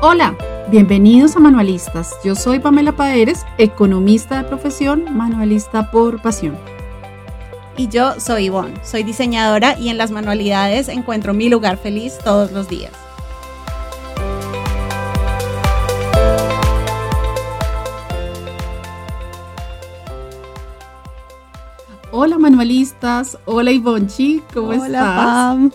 Hola, bienvenidos a Manualistas. Yo soy Pamela Paeres, economista de profesión, manualista por pasión. Y yo soy Ivonne, soy diseñadora y en las manualidades encuentro mi lugar feliz todos los días. Hola manualistas, hola Ivonchi, ¿cómo Hola, estás? Pam.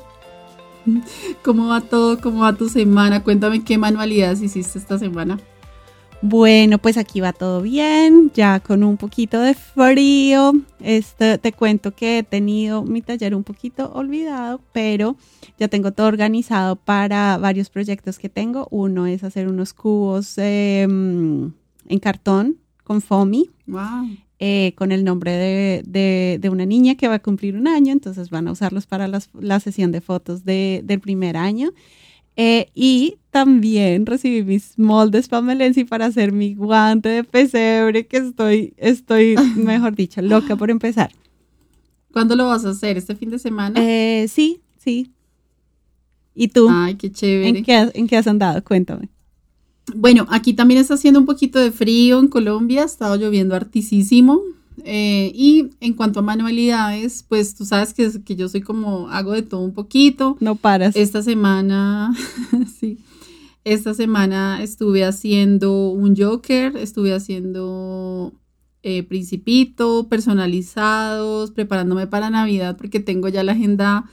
¿Cómo va todo? ¿Cómo va tu semana? Cuéntame qué manualidades hiciste esta semana. Bueno, pues aquí va todo bien, ya con un poquito de frío. Este, te cuento que he tenido mi taller un poquito olvidado, pero ya tengo todo organizado para varios proyectos que tengo. Uno es hacer unos cubos eh, en cartón con foamy. Wow. Eh, con el nombre de, de- de una niña que va a cumplir un año, entonces van a usarlos para las- la sesión de fotos de- del primer año. Eh, y también recibí mis moldes pamelensi para hacer mi guante de pesebre, que estoy, estoy, mejor dicho, loca por empezar. ¿Cuándo lo vas a hacer? ¿Este fin de semana? Eh, sí, sí. ¿Y tú? Ay, qué chévere. ¿En qué, ¿En qué has andado? Cuéntame. Bueno, aquí también está haciendo un poquito de frío en Colombia, ha estado lloviendo hartísimo. eh, y en cuanto a manualidades, pues tú sabes que, que yo soy como, hago de todo un poquito. No paras. Esta semana, sí, esta semana estuve haciendo un Joker, estuve haciendo eh, Principito, personalizados, preparándome para Navidad porque tengo ya la agenda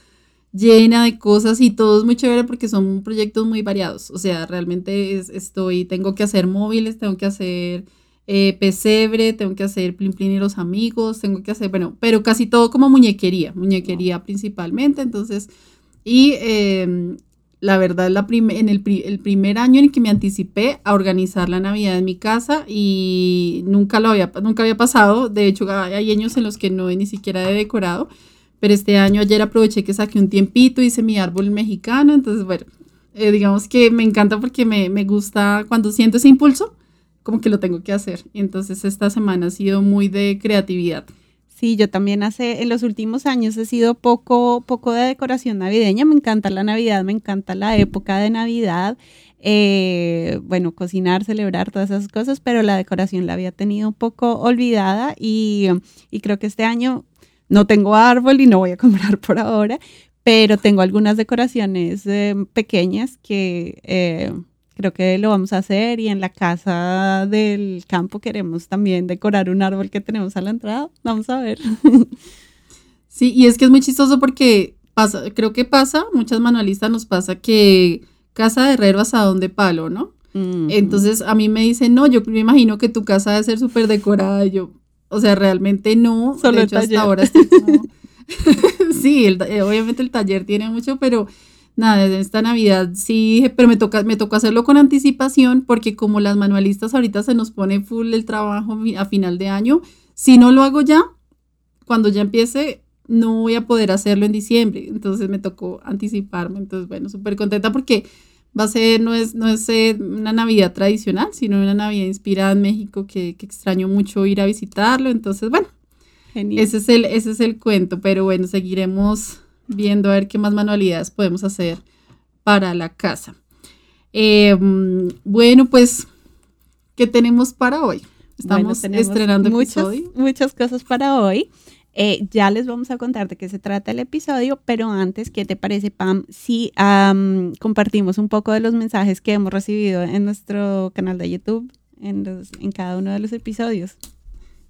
llena de cosas y todo es muy chévere porque son proyectos muy variados. O sea, realmente es- estoy, tengo que hacer móviles, tengo que hacer eh, pesebre, tengo que hacer plin plin y los amigos, tengo que hacer, bueno, pero casi todo como muñequería, muñequería principalmente. Entonces, y eh, la verdad, la en el, pri- el primer año en el que me anticipé a organizar la Navidad en mi casa y nunca lo había, nunca había pasado. De hecho, hay hay años en los que no he ni siquiera he decorado. Pero este año ayer aproveché que saqué un tiempito, hice mi árbol mexicano, entonces bueno, eh, digamos que me encanta porque me, me gusta cuando siento ese impulso, como que lo tengo que hacer. Entonces esta semana ha sido muy de creatividad. Sí, yo también hace, en los últimos años he sido poco, poco de decoración navideña. Me encanta la Navidad, me encanta la época de Navidad. eh, bueno, cocinar, celebrar, todas esas cosas, pero la decoración la había tenido un poco olvidada y, y creo que este año no tengo árbol y no voy a comprar por ahora, pero tengo algunas decoraciones eh, pequeñas que eh, creo que lo vamos a hacer y en la casa del campo queremos también decorar un árbol que tenemos a la entrada. Vamos a ver. Sí, y es que es muy chistoso porque pasa, creo que pasa, muchas manualistas nos pasa que casa de herrero asadón de palo, ¿no? Entonces a mí me dicen, no, yo me imagino que tu casa debe ser súper decorada. Y yo, o sea, realmente no. Solo de el hecho, hasta taller. ahora estoy como- sí, el eh, obviamente el taller tiene mucho, pero nada, en esta Navidad sí pero me toca, me tocó hacerlo con anticipación porque como las manualistas ahorita se nos pone full el trabajo a final de año, si no lo hago ya, cuando ya empiece, no voy a poder hacerlo en diciembre. Entonces me tocó anticiparme. Entonces, bueno, súper contenta porque va a ser, no es, no es eh, una Navidad tradicional, sino una Navidad inspirada en México que, que extraño mucho ir a visitarlo. Entonces, bueno, Genial. ese es el, ese es el cuento. Pero bueno, seguiremos viendo a ver qué más manualidades podemos hacer para la casa. Eh, mm, bueno, pues, ¿qué tenemos para hoy? Estamos Bueno, estrenando muchas, episodio. muchas cosas para hoy. Eh, ya les vamos a contar de qué se trata el episodio, pero antes, ¿qué te parece, Pam, si compartimos un poco de los mensajes que hemos recibido en nuestro canal de YouTube en, los- en cada uno de los episodios?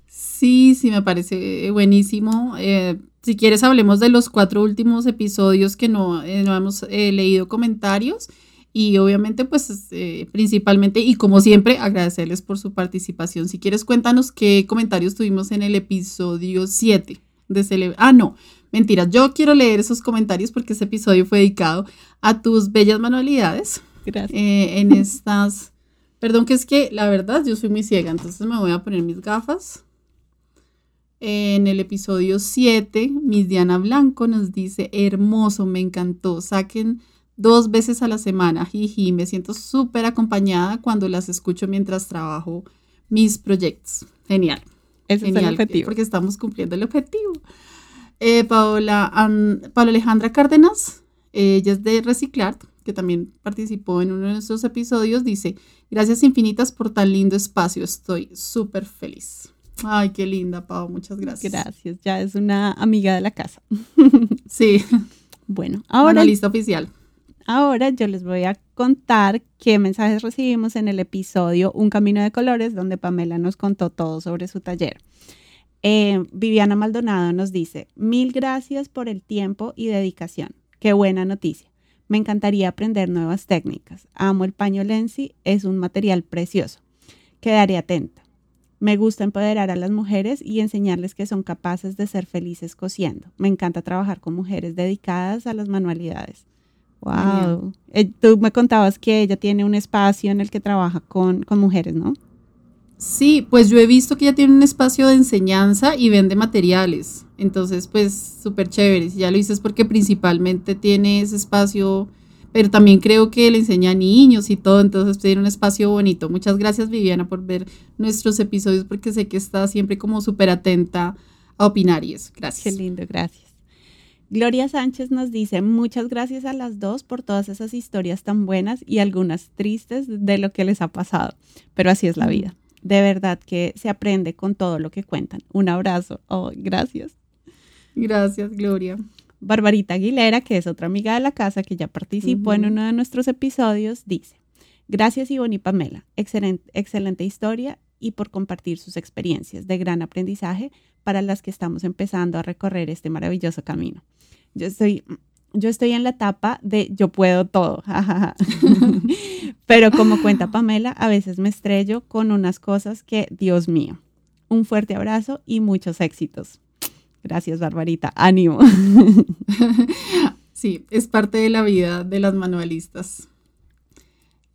Sí, sí, me parece buenísimo. Eh, si quieres, hablemos de los cuatro últimos episodios que no, eh, no hemos eh, leído comentarios. Y obviamente, pues, eh, principalmente, y como siempre, agradecerles por su participación. Si quieres, cuéntanos qué comentarios tuvimos en el episodio 7 de Cele- Ah, no, mentira. Yo quiero leer esos comentarios porque ese episodio fue dedicado a tus bellas manualidades Gracias. eh, en estas. Perdón, que es que la verdad yo soy muy ciega, entonces me voy a poner mis gafas. En el episodio 7, Miss Diana Blanco nos dice, hermoso, me encantó, saquen dos veces a la semana, jiji, me siento súper acompañada cuando las escucho mientras trabajo mis proyectos. Genial. Ese es el objetivo. porque estamos cumpliendo el objetivo. Eh, Paola, Paola Alejandra Cárdenas, ella es de Reciclar, que también participó en uno de nuestros episodios, dice, gracias infinitas por tan lindo espacio, estoy súper feliz. Ay, qué linda, Pau, muchas gracias. Gracias, ya es una amiga de la casa. Sí. Bueno, ahora... lista oficial. Ahora yo les voy a contar qué mensajes recibimos en el episodio Un Camino de Colores, donde Pamela nos contó todo sobre su taller. Eh, Viviana Maldonado nos dice, mil gracias por el tiempo y dedicación. Qué buena noticia. Me encantaría aprender nuevas técnicas. Amo el paño Lenzi, es un material precioso. Quedaré atenta. Me gusta empoderar a las mujeres y enseñarles que son capaces de ser felices cosiendo. Me encanta trabajar con mujeres dedicadas a las manualidades. Wow. Eh, tú me contabas que ella tiene un espacio en el que trabaja con, con mujeres, ¿no? Sí, pues yo he visto que ella tiene un espacio de enseñanza y vende materiales. Entonces, pues súper chévere. Si ya lo dices porque principalmente tiene ese espacio, pero también creo que le enseña a niños y todo. Entonces, tiene un espacio bonito. Muchas gracias, Viviana, por ver nuestros episodios porque sé que está siempre como súper atenta a opinar y eso. Gracias. Qué lindo, gracias. Gloria Sánchez nos dice, muchas gracias a las dos por todas esas historias tan buenas y algunas tristes de lo que les ha pasado, pero así es la vida. De verdad que se aprende con todo lo que cuentan. Un abrazo. Oh, gracias. Gracias, Gloria. Barbarita Aguilera, que es otra amiga de la casa que ya participó en uno de nuestros episodios, dice, gracias Ivonne y Pamela, excelente, excelente historia y por compartir sus experiencias de gran aprendizaje para las que estamos empezando a recorrer este maravilloso camino. Yo estoy, yo estoy en la etapa de yo puedo todo, pero como cuenta Pamela, a veces me estrello con unas cosas que, Dios mío, un fuerte abrazo y muchos éxitos. Gracias, Barbarita. Ánimo. Sí, es parte de la vida de las manualistas.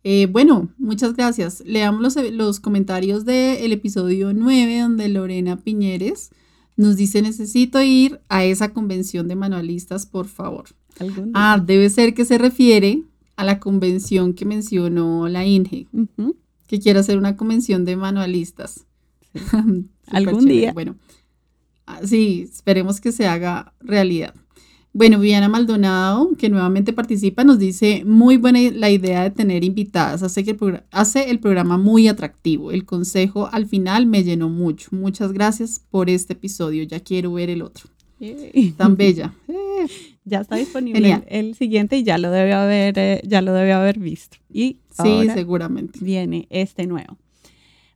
Eh, bueno, muchas gracias. Leamos los, los comentarios del episodio 9, donde Lorena Piñeres nos dice, necesito ir a esa convención de manualistas, por favor. Ah, debe ser que se refiere a la convención que mencionó la INGE, que quiere hacer una convención de manualistas. Algún día. Bueno, ah, sí, esperemos que se haga realidad. Bueno, Viviana Maldonado, que nuevamente participa, nos dice, muy buena la idea de tener invitadas, hace, que el hace el programa muy atractivo. El consejo al final me llenó mucho. Muchas gracias por este episodio, ya quiero ver el otro. Tan bella. ya está disponible el, siguiente y ya lo debe haber, eh, ya lo debe haber visto. Y sí, seguramente. Viene este nuevo.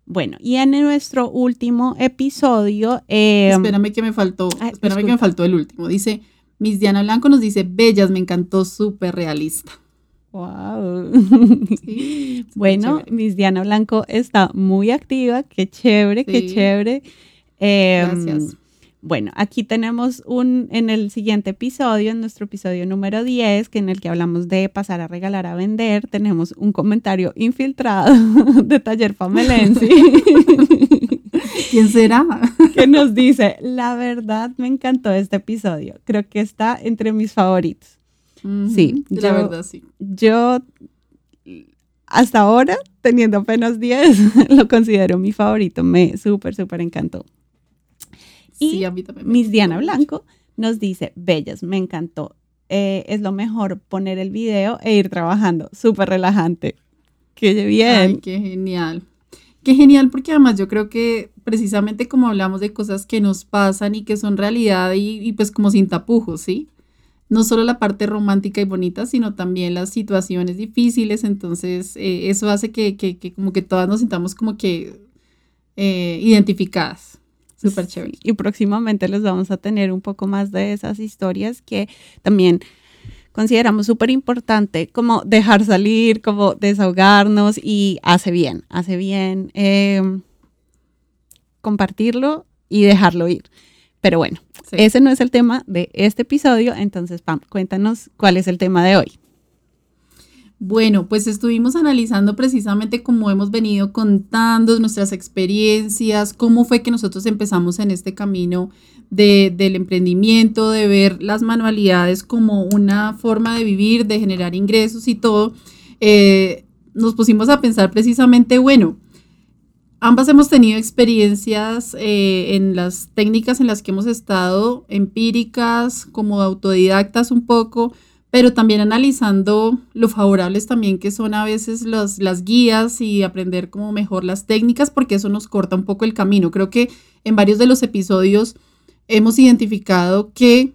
Bueno, y en nuestro último episodio. Em, espérame que me faltó. Espérame que me faltó el último. Dice Miss Diana Blanco nos dice, bellas, me encantó, súper realista. Wow. bueno, Miss Diana Blanco está muy activa, qué chévere, qué chévere. Em, Gracias. Bueno, aquí tenemos un, en el siguiente episodio, en nuestro episodio número 10, que en el que hablamos de pasar a regalar a vender, tenemos un comentario infiltrado de Taller Pamelensi. ¿Quién será? que nos dice, la verdad me encantó este episodio. Creo que está entre mis favoritos. sí, la verdad sí. Yo hasta ahora, teniendo apenas 10, lo considero mi favorito. Me súper, súper encantó. Y sí, a mí también Miss Diana Blanco nos dice, bellas, me encantó. Eh, es lo mejor poner el video e ir trabajando. Súper relajante. Qué bien. Ay, qué genial. Qué genial, porque además yo creo que precisamente como hablamos de cosas que nos pasan y que son realidad y, pues como sin tapujos, ¿sí? No solo la parte romántica y bonita, sino también las situaciones difíciles, entonces eh, eso hace que, como que todas nos sintamos como que eh, identificadas. Súper chévere. Y próximamente les vamos a tener un poco más de esas historias que también consideramos súper importante como dejar salir, como desahogarnos y hace bien, hace bien em, compartirlo y dejarlo ir. Pero bueno, ese no es el tema de este episodio, entonces Pam, cuéntanos cuál es el tema de hoy. Bueno, pues estuvimos analizando precisamente cómo hemos venido contando nuestras experiencias, cómo fue que nosotros empezamos en este camino de, del emprendimiento, de ver las manualidades como una forma de vivir, de generar ingresos y todo. Eh, nos pusimos a pensar precisamente, bueno, ambas hemos tenido experiencias eh, en las técnicas en las que hemos estado, empíricas, como autodidactas un poco, pero también analizando lo favorables también que son a veces las guías y aprender como mejor las técnicas, porque eso nos corta un poco el camino. Creo que en varios de los episodios hemos identificado que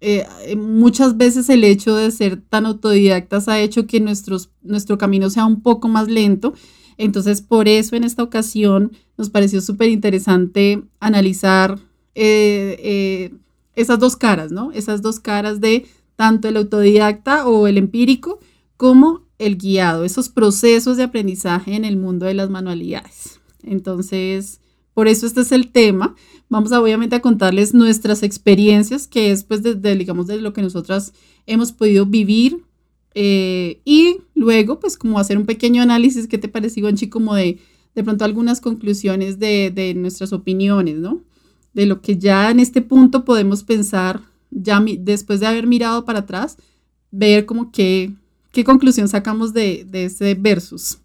eh, muchas veces el hecho de ser tan autodidactas ha hecho que nuestro camino sea un poco más lento. Entonces, por eso en esta ocasión nos pareció súper interesante analizar eh, eh, esas dos caras, ¿no? Esas dos caras de tanto el autodidacta o el empírico como el guiado, esos procesos de aprendizaje en el mundo de las manualidades. Entonces, por eso este es el tema. Vamos a obviamente a contarles nuestras experiencias, que es pues desde, digamos, de lo que nosotras hemos podido vivir eh, y luego pues como hacer un pequeño análisis, ¿qué te pareció, Gonchi? Como de, de pronto algunas conclusiones de, de nuestras opiniones, ¿no? De lo que ya en este punto podemos pensar ya después de haber mirado para atrás, ver como qué, qué conclusión sacamos de, de ese versus.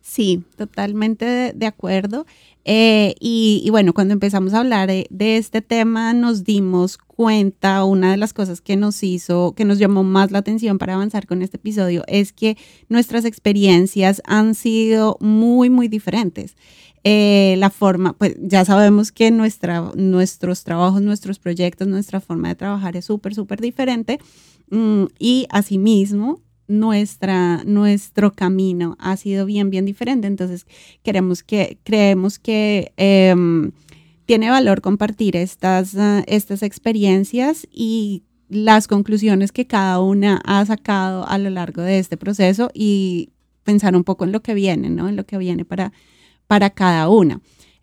Sí, totalmente de, acuerdo. Eh, y, bueno, cuando empezamos a hablar de, este tema, nos dimos cuenta, una de las cosas que nos hizo, que nos llamó más la atención para avanzar con este episodio, es que nuestras experiencias han sido muy, muy diferentes. Eh, la forma, pues ya sabemos que nuestros trabajos, nuestros proyectos, nuestra forma de trabajar es súper, súper diferente mm, y asimismo nuestra, nuestro camino ha sido bien, bien diferente. Entonces queremos que, creemos que em, tiene valor compartir estas, uh, estas experiencias y las conclusiones que cada una ha sacado a lo largo de este proceso y pensar un poco en lo que viene, ¿no? En lo que viene para para cada una.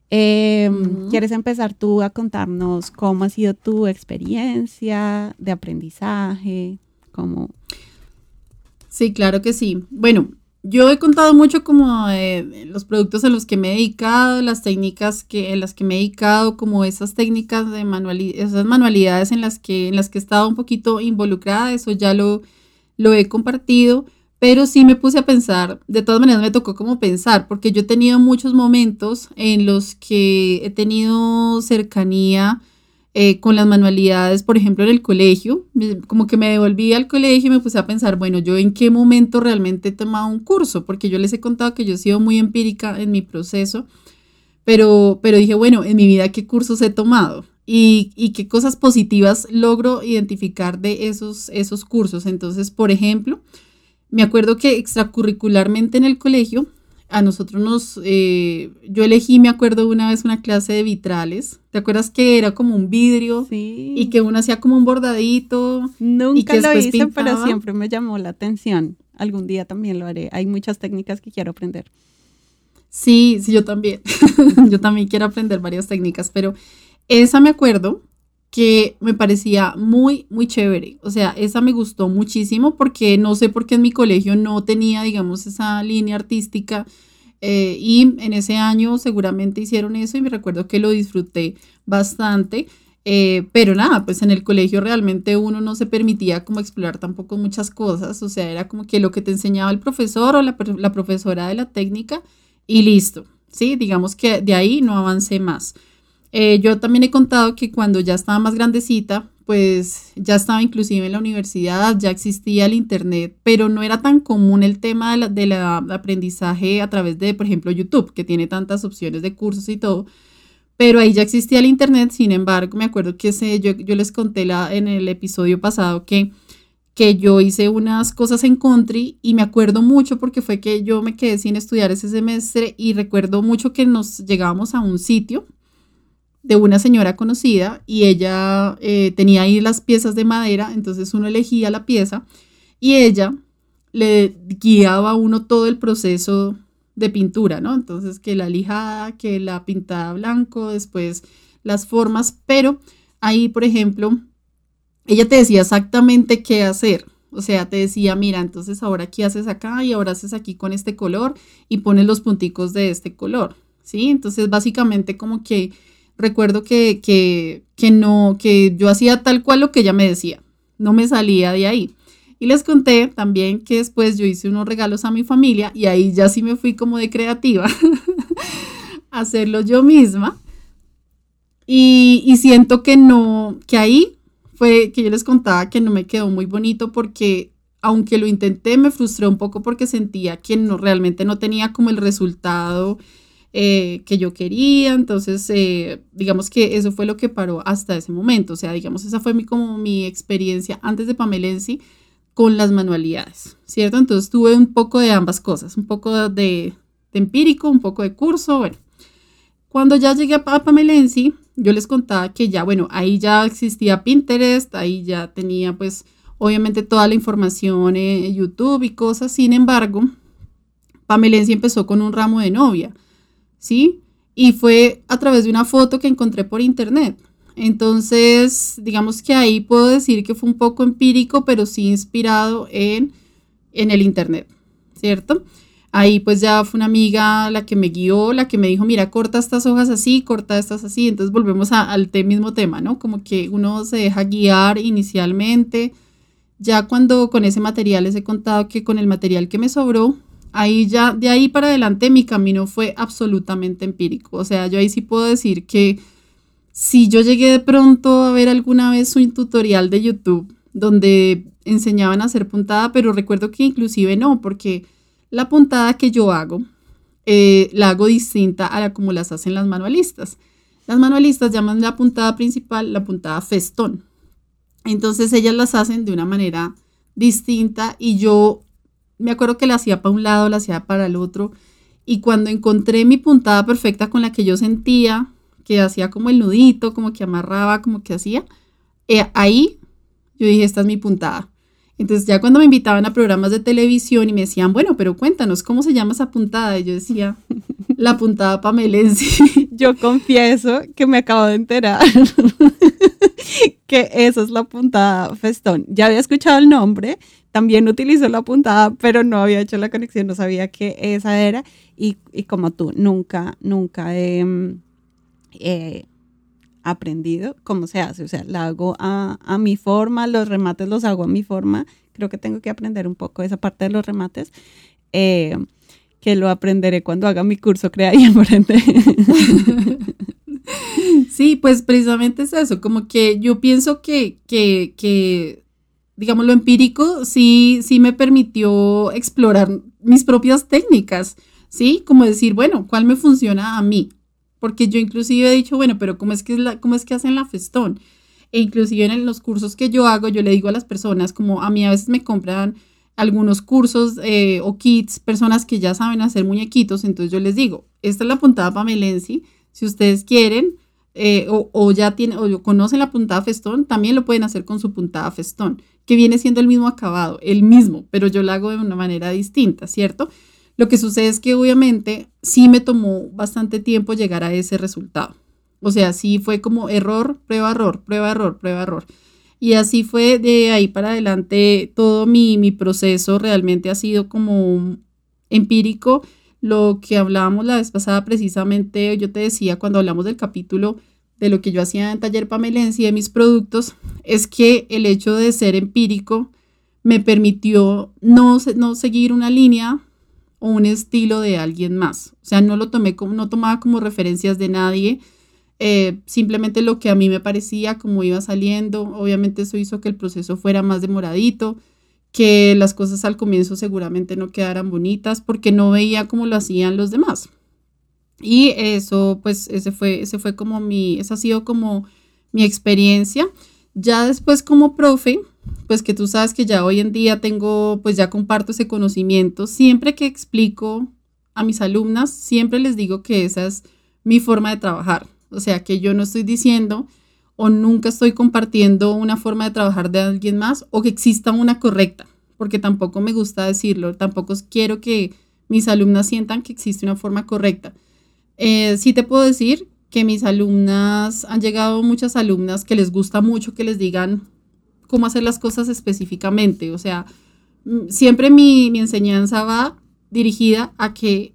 Em, ¿Quieres empezar tú a contarnos cómo ha sido tu experiencia de aprendizaje? ¿Cómo? Sí, claro que sí. Bueno, yo he contado mucho como los productos en los que me he dedicado, las técnicas que, en las que me he dedicado, como esas técnicas de manualidades, esas manualidades en las que, en las que he estado un poquito involucrada, eso ya lo, lo he compartido pero sí me puse a pensar, de todas maneras me tocó como pensar, porque yo he tenido muchos momentos en los que he tenido cercanía eh, con las manualidades, por ejemplo, en el colegio, como que me devolví al colegio y me puse a pensar, bueno, yo en qué momento realmente he tomado un curso, porque yo les he contado que yo he sido muy empírica en mi proceso, pero, pero dije, bueno, en mi vida, ¿qué cursos he tomado? Y, y, qué cosas positivas logro identificar de esos, esos cursos. Entonces, por ejemplo, me acuerdo que extracurricularmente en el colegio, a nosotros nos, eh, yo elegí, me acuerdo una vez una clase de vitrales. ¿Te acuerdas que era como un vidrio? Sí. Y que uno hacía como un bordadito. Nunca lo hice, pero siempre me llamó la atención. Algún día también lo haré. Hay muchas técnicas que quiero aprender. Sí, sí, yo también. yo también quiero aprender varias técnicas, pero esa me acuerdo que me parecía muy, muy chévere. O sea, esa me gustó muchísimo porque no sé por qué en mi colegio no tenía, digamos, esa línea artística. Eh, y en ese año seguramente hicieron eso y me recuerdo que lo disfruté bastante. Eh, pero nada, pues en el colegio realmente uno no se permitía como explorar tampoco muchas cosas. O sea, era como que lo que te enseñaba el profesor o la, la profesora de la técnica y listo. Sí, digamos que de ahí no avancé más. Eh, yo también he contado que cuando ya estaba más grandecita, pues ya estaba inclusive en la universidad, ya existía el Internet, pero no era tan común el tema del de aprendizaje a través de, por ejemplo, YouTube, que tiene tantas opciones de cursos y todo. Pero ahí ya existía el Internet, sin embargo, me acuerdo que ese, yo, yo les conté la, en el episodio pasado que, que yo hice unas cosas en country y me acuerdo mucho porque fue que yo me quedé sin estudiar ese semestre y recuerdo mucho que nos llegábamos a un sitio de una señora conocida y ella eh, tenía ahí las piezas de madera, entonces uno elegía la pieza y ella le guiaba a uno todo el proceso de pintura, ¿no? Entonces que la lijada, que la pintada blanco, después las formas, pero ahí, por ejemplo, ella te decía exactamente qué hacer. O sea, te decía, mira, entonces ahora aquí haces acá y ahora haces aquí con este color y pones los punticos de este color, ¿sí? Entonces, básicamente como que recuerdo que, que, que no, que yo hacía tal cual lo que ella me decía, no me salía de ahí. Y les conté también que después yo hice unos regalos a mi familia y ahí ya sí me fui como de creativa a hacerlo yo misma. Y, y, siento que no, que ahí fue que yo les contaba que no me quedó muy bonito porque aunque lo intenté, me frustré un poco porque sentía que no, realmente no tenía como el resultado eh, que yo quería. Entonces, eh, digamos que eso fue lo que paró hasta ese momento. O sea, digamos, esa fue mi, como mi experiencia antes de Pamelensi con las manualidades, ¿cierto? Entonces tuve un poco de ambas cosas, un poco de, empírico, un poco de curso, bueno. Cuando ya llegué a Pamelensi, yo les contaba que ya, bueno, ahí ya existía Pinterest, ahí ya tenía pues obviamente toda la información en YouTube y cosas, sin embargo, Pamelensi empezó con un ramo de novia. ¿Sí? Y fue a través de una foto que encontré por internet. Entonces, digamos que ahí puedo decir que fue un poco empírico, pero sí inspirado en, en el internet, ¿cierto? Ahí pues ya fue una amiga la que me guió, la que me dijo, mira, corta estas hojas así, corta estas así. Entonces volvemos al mismo tema, ¿no? Como que uno se deja guiar inicialmente. Ya cuando con ese material les he contado que con el material que me sobró, ahí ya, de ahí para adelante mi camino fue absolutamente empírico. O sea, yo ahí sí puedo decir que si yo llegué de pronto a ver alguna vez un tutorial de YouTube donde enseñaban a hacer puntada, pero recuerdo que inclusive no, porque la puntada que yo hago eh, la hago distinta a la como las hacen las manualistas. Las manualistas llaman la puntada principal la puntada festón. Entonces ellas las hacen de una manera distinta y yo me acuerdo que la hacía para un lado, la hacía para el otro. Y cuando encontré mi puntada perfecta con la que yo sentía, que hacía como el nudito, como que amarraba, como que hacía, eh, ahí yo dije, esta es mi puntada. Entonces ya cuando me invitaban a programas de televisión y me decían, bueno, pero cuéntanos, ¿cómo se llama esa puntada? Y yo decía, la puntada pamelense. Yo confieso que me acabo de enterar que esa es la puntada festón. Ya había escuchado el nombre, también utilizó la puntada, pero no había hecho la conexión, no sabía que esa era. Y, como tú, nunca, nunca he mm, aprendido cómo se hace. O sea, la hago a, mi forma, los remates los hago a mi forma. Creo que tengo que aprender un poco esa parte de los remates. Eh, que lo aprenderé cuando haga mi curso Crea y Aprende. Sí, pues precisamente es eso, como que yo pienso que, que digamos, lo empírico sí, sí me permitió explorar mis propias técnicas, ¿sí? Como decir, bueno, ¿cuál me funciona a mí? Porque yo inclusive he dicho, bueno, pero ¿cómo es que, es la, cómo es que hacen la festón? E inclusive en los cursos que yo hago, yo le digo a las personas, como a mí a veces me compran algunos cursos eh, o kits, personas que ya saben hacer muñequitos, entonces yo les digo, esta es la puntada Pamelensi, si ustedes quieren, eh, o, ya tienen, o conocen la puntada festón, también lo pueden hacer con su puntada festón, que viene siendo el mismo acabado, el mismo, pero yo lo hago de una manera distinta, ¿cierto? Lo que sucede es que obviamente sí me tomó bastante tiempo llegar a ese resultado. O sea, sí fue como error, prueba, error, prueba, error, prueba, error. Y así fue de ahí para adelante todo mi, mi proceso realmente ha sido como empírico lo que hablábamos la vez pasada precisamente, yo te decía cuando hablamos del capítulo de lo que yo hacía en Taller Pamelense y de mis productos, es que el hecho de ser empírico me permitió no, no seguir una línea o un estilo de alguien más. O sea, no lo tomé como, no tomaba como referencias de nadie, eh, simplemente lo que a mí me parecía, como iba saliendo. Obviamente eso hizo que el proceso fuera más demoradito, que las cosas al comienzo seguramente no quedaran bonitas porque no veía cómo lo hacían los demás. Y eso, pues, ese fue, ese fue como mi, esa ha sido como mi experiencia. Ya después como profe, pues que tú sabes que ya hoy en día tengo, pues ya comparto ese conocimiento. Siempre que explico a mis alumnas, siempre les digo que esa es mi forma de trabajar. O sea, que yo no estoy diciendo o nunca estoy compartiendo una forma de trabajar de alguien más o que exista una correcta, porque tampoco me gusta decirlo, tampoco quiero que mis alumnas sientan que existe una forma correcta. Eh, sí te puedo decir que mis alumnas, han llegado muchas alumnas que les gusta mucho que les digan cómo hacer las cosas específicamente, o sea, mm, siempre mi, mi enseñanza va dirigida a que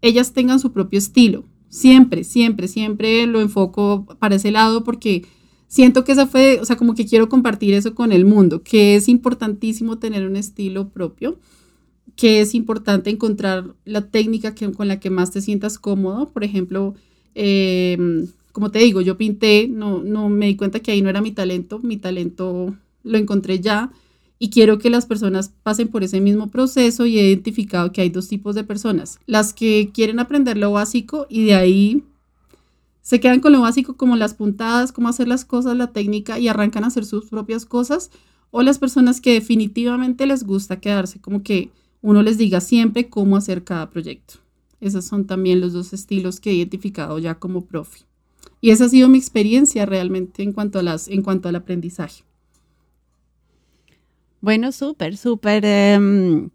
ellas tengan su propio estilo, Siempre, siempre, siempre lo enfoco para ese lado porque siento que esa fue, o sea, como que quiero compartir eso con el mundo, que es importantísimo tener un estilo propio, que es importante encontrar la técnica con la que más te sientas cómodo. Por ejemplo, em, como te digo, yo pinté, no, no me di cuenta que ahí no era mi talento, mi talento lo encontré ya y quiero que las personas pasen por ese mismo proceso y he identificado que hay dos tipos de personas. Las que quieren aprender lo básico y de ahí se quedan con lo básico como las puntadas, cómo hacer las cosas, la técnica y arrancan a hacer sus propias cosas. O las personas que definitivamente les gusta quedarse como que uno les diga siempre cómo hacer cada proyecto. Esos son también los dos estilos que he identificado ya como profe. Y esa ha sido mi experiencia realmente en cuanto, a las, en cuanto al aprendizaje. Bueno, súper, súper, em,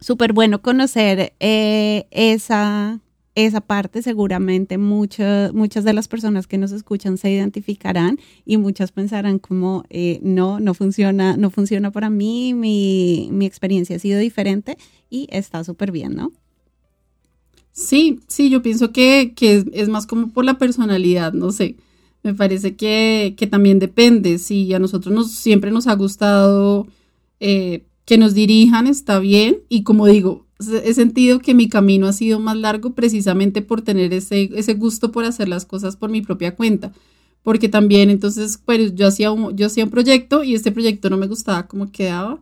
súper bueno conocer eh, esa, esa parte. Seguramente muchas muchas de las personas que nos escuchan se identificarán y muchas pensarán como, eh, no, no funciona, no funciona para mí, mi, mi experiencia ha sido diferente y está súper bien, ¿no? Sí, sí, yo pienso que, que es, más como por la personalidad, no sé. Me parece que, que también depende. Si a nosotros nos, siempre nos ha gustado eh, que nos dirijan, está bien. Y como digo, he sentido que mi camino ha sido más largo precisamente por tener ese, ese gusto por hacer las cosas por mi propia cuenta. Porque también entonces, pues yo hacía un, yo hacía un proyecto y este proyecto no me gustaba como quedaba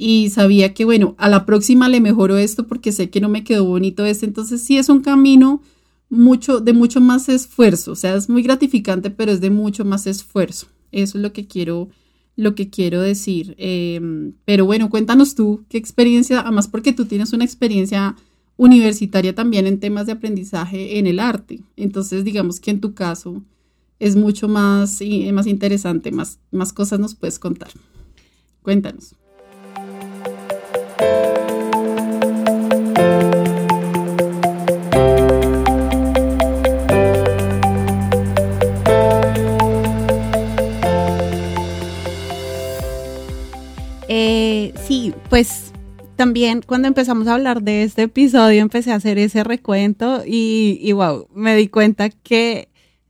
y sabía que, bueno, a la próxima le mejoro esto porque sé que no me quedó bonito este. Entonces sí es un camino mucho, de mucho más esfuerzo. O sea, es muy gratificante, pero es de mucho más esfuerzo. Eso es lo que quiero, lo que quiero decir. Em, pero bueno, cuéntanos tú qué experiencia, además porque tú tienes una experiencia universitaria también en temas de aprendizaje en el arte. Entonces, digamos que en tu caso es mucho más, más interesante, más, más cosas nos puedes contar. Cuéntanos. Sí, pues también cuando empezamos a hablar de este episodio empecé a hacer ese recuento y, y wow, me di cuenta que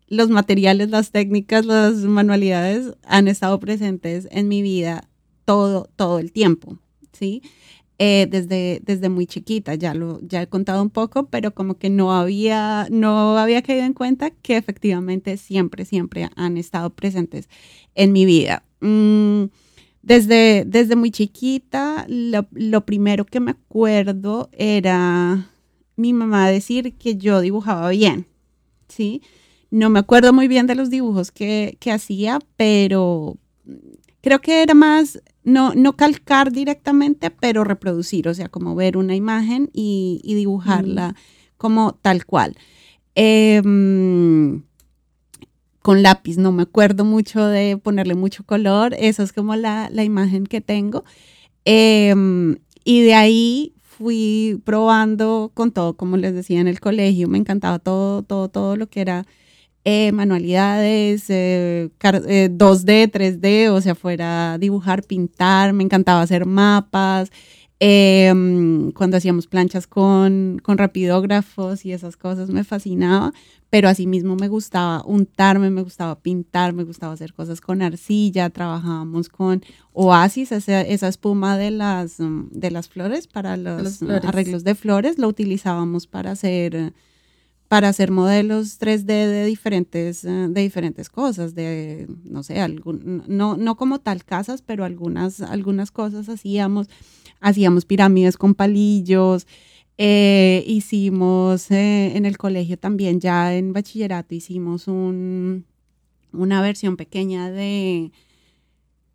los materiales, las técnicas, las manualidades han estado presentes en mi vida todo, todo el tiempo, ¿sí? Eh, desde, desde muy chiquita, ya lo ya he contado un poco, pero como que no había, no había caído en cuenta que efectivamente siempre, siempre han estado presentes en mi vida. Mm, desde, desde muy chiquita, lo, lo primero que me acuerdo era mi mamá decir que yo dibujaba bien, ¿sí? No me acuerdo muy bien de los dibujos que, que hacía, pero creo que era más no, no calcar directamente, pero reproducir, o sea, como ver una imagen y, dibujarla como tal cual. Em, con lápiz, no me acuerdo mucho de ponerle mucho color, eso es como la, imagen que tengo. Em, y de ahí fui probando con todo, como les decía en el colegio, me encantaba todo, todo, todo lo que era eh, manualidades, 2D, eh, 3D, eh, o sea, fuera dibujar, pintar, me encantaba hacer mapas, em, cuando hacíamos planchas con, con rapidógrafos y esas cosas me fascinaba, pero asimismo me gustaba untarme, me gustaba pintar, me gustaba hacer cosas con arcilla, trabajábamos con oasis, esa, esa espuma de las, de las flores para los arreglos de flores, lo utilizábamos para hacer para hacer modelos 3D de diferentes, eh, de diferentes cosas, de, no sé, algún, no, no como tal casas, pero algunas, algunas cosas hacíamos, hacíamos pirámides con palillos, eh, hicimos eh, en el colegio también, ya en bachillerato, hicimos un, una versión pequeña de,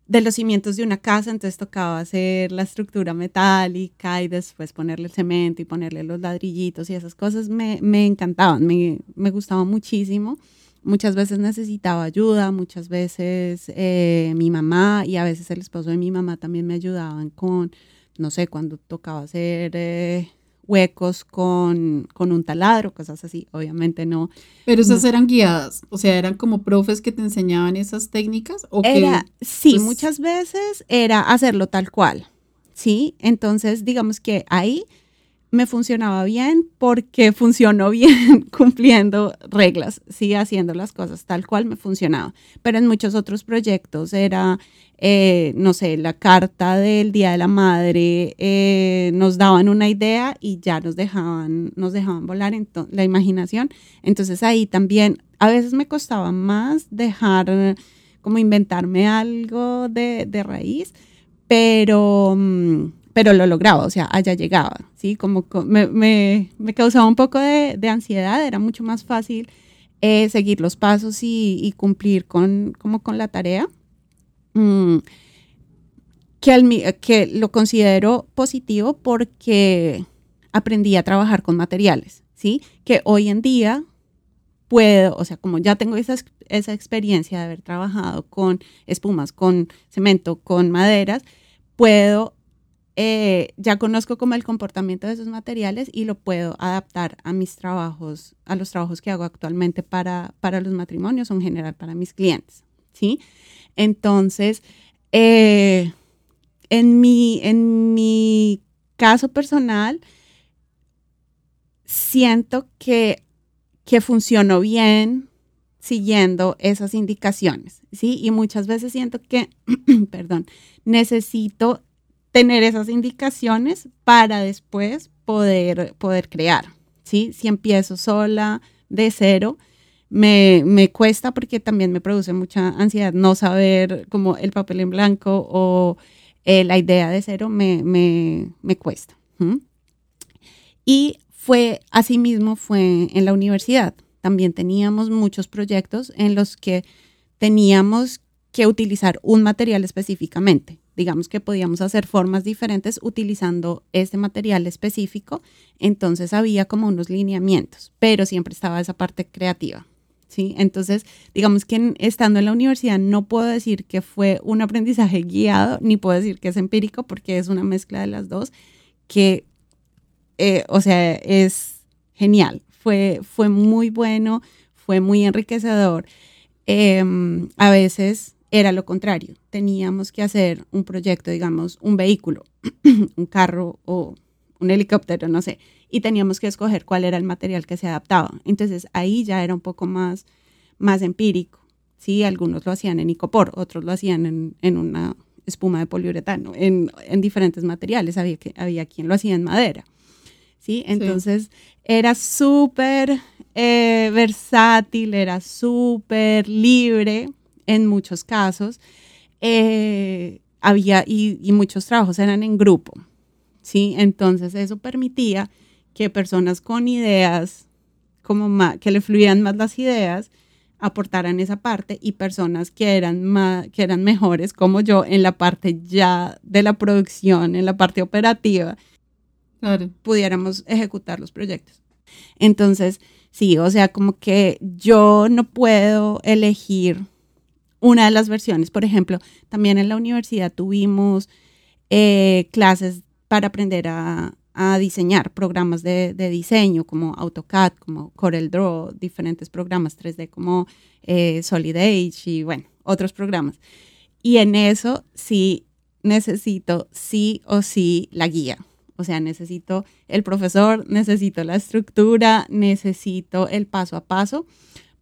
de los cimientos de una casa, entonces tocaba hacer la estructura metálica y después ponerle el cemento y ponerle los ladrillitos y esas cosas me, me encantaban, me, me gustaban muchísimo. Muchas veces necesitaba ayuda, muchas veces eh, mi mamá y a veces el esposo de mi mamá también me ayudaban con, no sé, cuando tocaba hacer... Eh, huecos con, un taladro, cosas así, obviamente no. Pero esas eran guiadas, o sea, eran como profes que te enseñaban esas técnicas. ¿o era, sí, pues muchas veces era hacerlo tal cual, ¿sí? Entonces, digamos que ahí me funcionaba bien porque funcionó bien cumpliendo reglas, sí, haciendo las cosas tal cual me funcionaba. Pero en muchos otros proyectos era, eh, no sé, la carta del Día de la Madre, eh, nos daban una idea y ya nos dejaban, nos dejaban volar la imaginación. Entonces ahí también a veces me costaba más dejar como inventarme algo de, raíz pero, mm, pero lo lograba, o sea, allá llegaba, ¿sí? Como me, me, me causaba un poco de, de, ansiedad, era mucho más fácil eh, seguir los pasos y, y, cumplir con, como con la tarea. Mm, que, al, que lo considero positivo porque aprendí a trabajar con materiales, ¿sí? Que hoy en día puedo, o sea, como ya tengo esa, esa experiencia de haber trabajado con espumas, con cemento, con maderas, puedo, eh, ya conozco como el comportamiento de esos materiales y lo puedo adaptar a mis trabajos, a los trabajos que hago actualmente para, para los matrimonios o en general para mis clientes, ¿sí? Entonces, eh, en, mi, en mi caso personal, siento que, que funcionó bien siguiendo esas indicaciones, ¿sí? Y muchas veces siento que, perdón, necesito tener esas indicaciones para después poder, poder crear, ¿sí? Si empiezo sola, de cero, me, me, cuesta porque también me produce mucha ansiedad no saber como el papel en blanco o eh, la idea de cero me, me, me cuesta. Y fue, asimismo, fue en la universidad. También teníamos muchos proyectos en los que teníamos que utilizar un material específicamente. Digamos que podíamos hacer formas diferentes utilizando este material específico, entonces había como unos lineamientos, pero siempre estaba esa parte creativa. ¿Sí? Entonces, digamos que estando en la universidad no puedo decir que fue un aprendizaje guiado, ni puedo decir que es empírico, porque es una mezcla de las dos, que, eh, o sea, es genial. Fue, fue muy bueno, fue muy enriquecedor. Em, a veces era lo contrario. Teníamos que hacer un proyecto, digamos, un vehículo, un carro o un helicóptero, no sé, y teníamos que escoger cuál era el material que se adaptaba. Entonces ahí ya era un poco más, más empírico. Sí, algunos lo hacían en icopor, otros lo hacían en, en una espuma de poliuretano, en, en, diferentes materiales. Había, que, había quien lo hacía en madera. ¿sí? Entonces era súper eh, versátil, era súper libre en muchos casos. Eh, había, y, y, muchos trabajos eran en grupo. ¿sí? Entonces eso permitía que personas con ideas, como más, que le fluían más las ideas, aportaran esa parte y personas que eran, más, que eran mejores como yo en la parte ya de la producción, en la parte operativa, pudiéramos ejecutar los proyectos. Entonces, sí, o sea, como que yo no puedo elegir una de las versiones. Por ejemplo, también en la universidad tuvimos eh, clases para aprender a, diseñar programas de, diseño como AutoCAD, como CorelDRAW, diferentes programas 3D como eh, y bueno, otros programas. Y en eso sí necesito sí o sí la guía. O sea, necesito el profesor, necesito la estructura, necesito el paso a paso,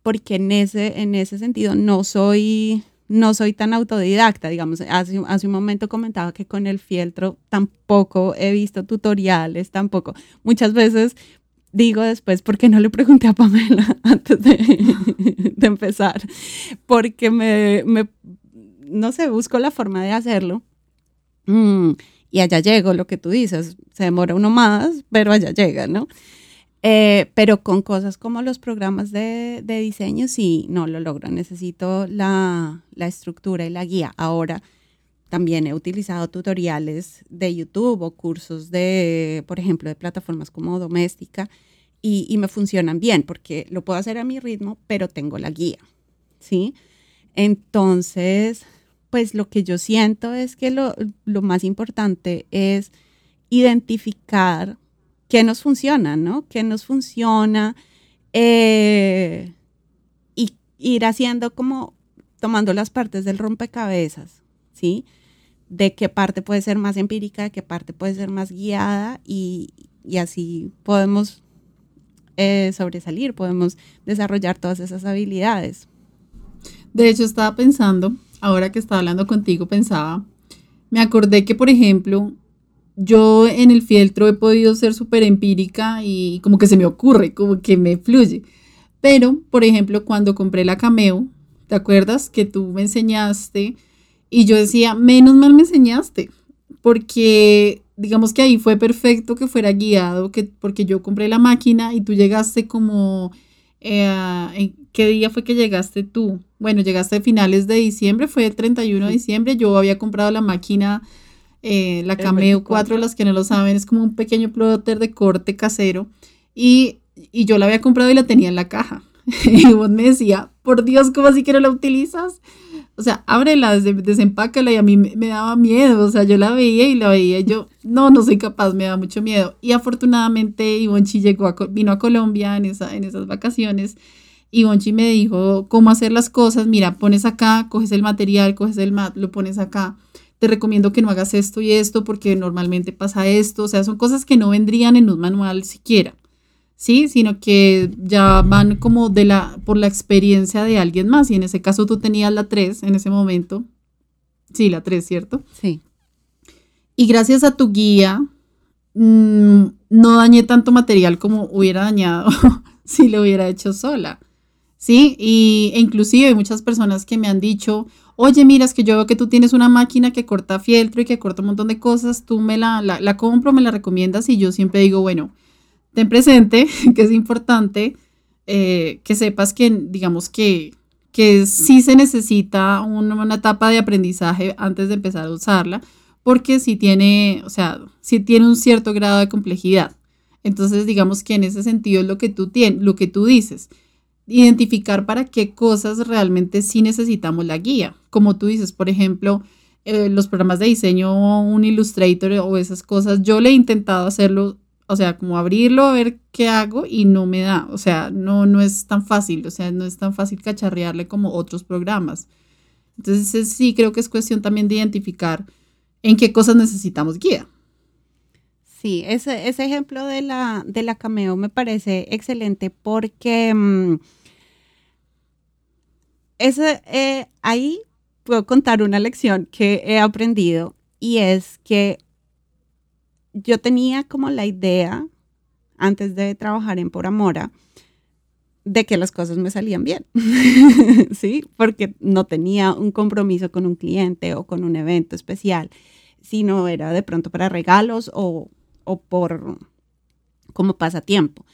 porque en ese, en ese sentido no soy no soy tan autodidacta, digamos, hace, hace, un momento comentaba que con el fieltro tampoco he visto tutoriales, tampoco. Muchas veces digo después, ¿por qué no le pregunté a Pamela antes de, empezar? Porque me, me, no sé, busco la forma de hacerlo. Mm, y allá llego, lo que tú dices, se demora uno más, pero allá llega, ¿no? Eh, pero con cosas como los programas de, de, diseño, sí, no lo logro. Necesito la, la, estructura y la guía. Ahora también he utilizado tutoriales de YouTube o cursos de, por ejemplo, de plataformas como Doméstica y, y me funcionan bien porque lo puedo hacer a mi ritmo, pero tengo la guía, ¿sí? Entonces, pues lo que yo siento es que lo, lo más importante es identificar qué nos funciona, ¿no? ¿Qué nos funciona? Eh, y ir haciendo como tomando las partes del rompecabezas, ¿sí? De qué parte puede ser más empírica, de qué parte puede ser más guiada y, y así podemos eh, sobresalir, podemos desarrollar todas esas habilidades. De hecho, estaba pensando, ahora que estaba hablando contigo, pensaba, me acordé que, por ejemplo, yo en el fieltro he podido ser súper empírica y como que se me ocurre, como que me fluye. Pero, por ejemplo, cuando compré la Cameo, ¿te acuerdas que tú me enseñaste Y yo decía, menos mal me enseñaste, porque digamos que ahí fue perfecto que fuera guiado, que, porque yo compré la máquina y tú llegaste como, eh, ¿qué día fue que llegaste tú? Bueno, llegaste a finales de diciembre, fue el 31 de diciembre, yo había comprado la máquina, eh, la Cameo 4, las que no lo saben, es como un pequeño plotter de corte casero, y, y yo la había comprado y la tenía en la caja. y vos me decía, por Dios, ¿cómo así que no la utilizas? O sea, ábrela, desempácala y a mí me, daba miedo, o sea, yo la veía y la veía y yo, no, no soy capaz, me da mucho miedo. Y afortunadamente Ivonchi llegó a, vino a Colombia en, esa, en esas vacaciones y Bonchi me dijo cómo hacer las cosas, mira, pones acá, coges el material, coges el mat, lo pones acá. Te recomiendo que no hagas esto y esto porque normalmente pasa esto, o sea, son cosas que no vendrían en un manual siquiera. ¿sí? Sino que ya van como de la, por la experiencia de alguien más. Y en ese caso tú tenías la 3 en ese momento. Sí, la 3, ¿cierto? Sí. Y gracias a tu guía, mm, no dañé tanto material como hubiera dañado si lo hubiera hecho sola. ¿Sí? Y, e inclusive hay muchas personas que me han dicho, oye, mira, es que yo veo que tú tienes una máquina que corta fieltro y que corta un montón de cosas, tú me la, la, compro, me la recomiendas y yo siempre digo, bueno, ten presente que es importante eh, que sepas que, digamos que, que sí se necesita una etapa de aprendizaje antes de empezar a usarla, porque si tiene, o sea, si tiene un cierto grado de complejidad. Entonces, digamos que en ese sentido es lo que tú tienes, lo que tú dices. Identificar para qué cosas realmente sí necesitamos la guía. Como tú dices, por ejemplo, eh, los programas de diseño, un Illustrator o esas cosas, yo le he intentado hacerlo o sea, como abrirlo a ver qué hago y no me da, o sea, no, no es tan fácil, o sea, no es tan fácil cacharrearle como otros programas. Entonces sí creo que es cuestión también de identificar en qué cosas necesitamos guía. Sí, ese, ese ejemplo de la, de la cameo me parece excelente porque mm, ese, eh, ahí puedo contar una lección que he aprendido y es que yo tenía como la idea, antes de trabajar en Por Amora, de que las cosas me salían bien, ¿sí? Porque no tenía un compromiso con un cliente o con un evento especial, sino era de pronto para regalos o, o por como pasatiempo.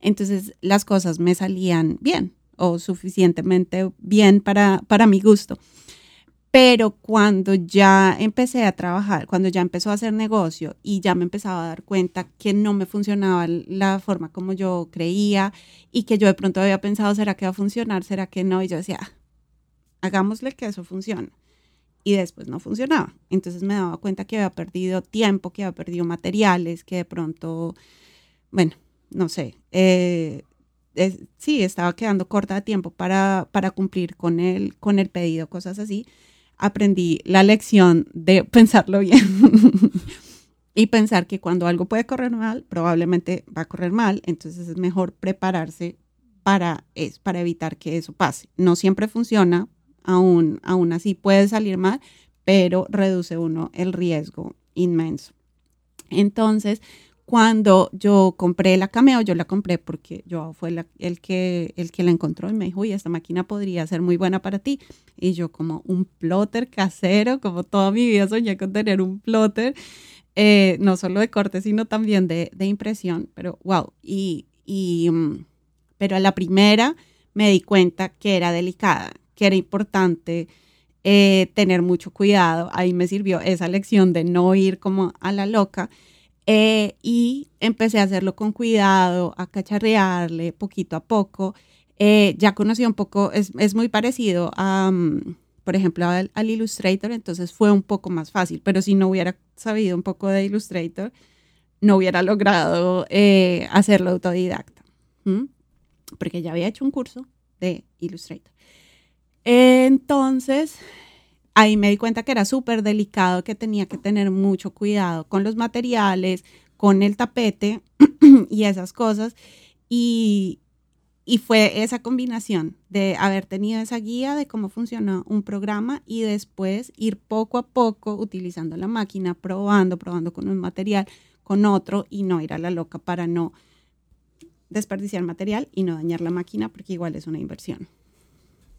Entonces las cosas me salían bien o suficientemente bien para, para mi gusto. Pero cuando ya empecé a trabajar, cuando ya empezó a hacer negocio y ya me empezaba a dar cuenta que no me funcionaba la forma como yo creía y que yo de pronto había pensado, ¿será que va a funcionar? ¿Será que no? Y yo decía, ah, hagámosle que eso funcione. Y después no funcionaba. Entonces me daba cuenta que había perdido tiempo, que había perdido materiales, que de pronto, bueno, no sé, eh, sí, estaba quedando corta de tiempo para, para cumplir con el, con el pedido, cosas así aprendí la lección de pensarlo bien y pensar que cuando algo puede correr mal, probablemente va a correr mal, entonces es mejor prepararse para, es, para evitar que eso pase. No siempre funciona, aún, aún así puede salir mal, pero reduce uno el riesgo inmenso. Entonces, cuando yo compré la Cameo, yo la compré porque yo fue el, que, el que la encontró y me dijo, uy, esta máquina podría ser muy buena para ti. Y yo como un plotter casero, como toda mi vida soñé con tener un plotter, eh, no solo de corte, sino también de, impresión, pero wow. Y, y, mm, pero a la primera me di cuenta que era delicada, que era importante eh, tener mucho cuidado. Ahí me sirvió esa lección de no ir como a la loca eh, y empecé a hacerlo con cuidado, a cacharrearle poquito a poco. Eh, ya conocí un poco, es, es muy parecido a, mm, por ejemplo, al, Illustrator, entonces fue un poco más fácil, pero si no hubiera sabido un poco de Illustrator, no hubiera logrado eh, hacerlo autodidacta, porque ya había hecho un curso de Illustrator. Entonces, ahí me di cuenta que era súper delicado, que tenía que tener mucho cuidado con los materiales, con el tapete y esas cosas. Y, y fue esa combinación de haber tenido esa guía de cómo funciona un programa y después ir poco a poco utilizando la máquina, probando, probando con un material, con otro y no ir a la loca para no desperdiciar material y no dañar la máquina porque igual es una inversión.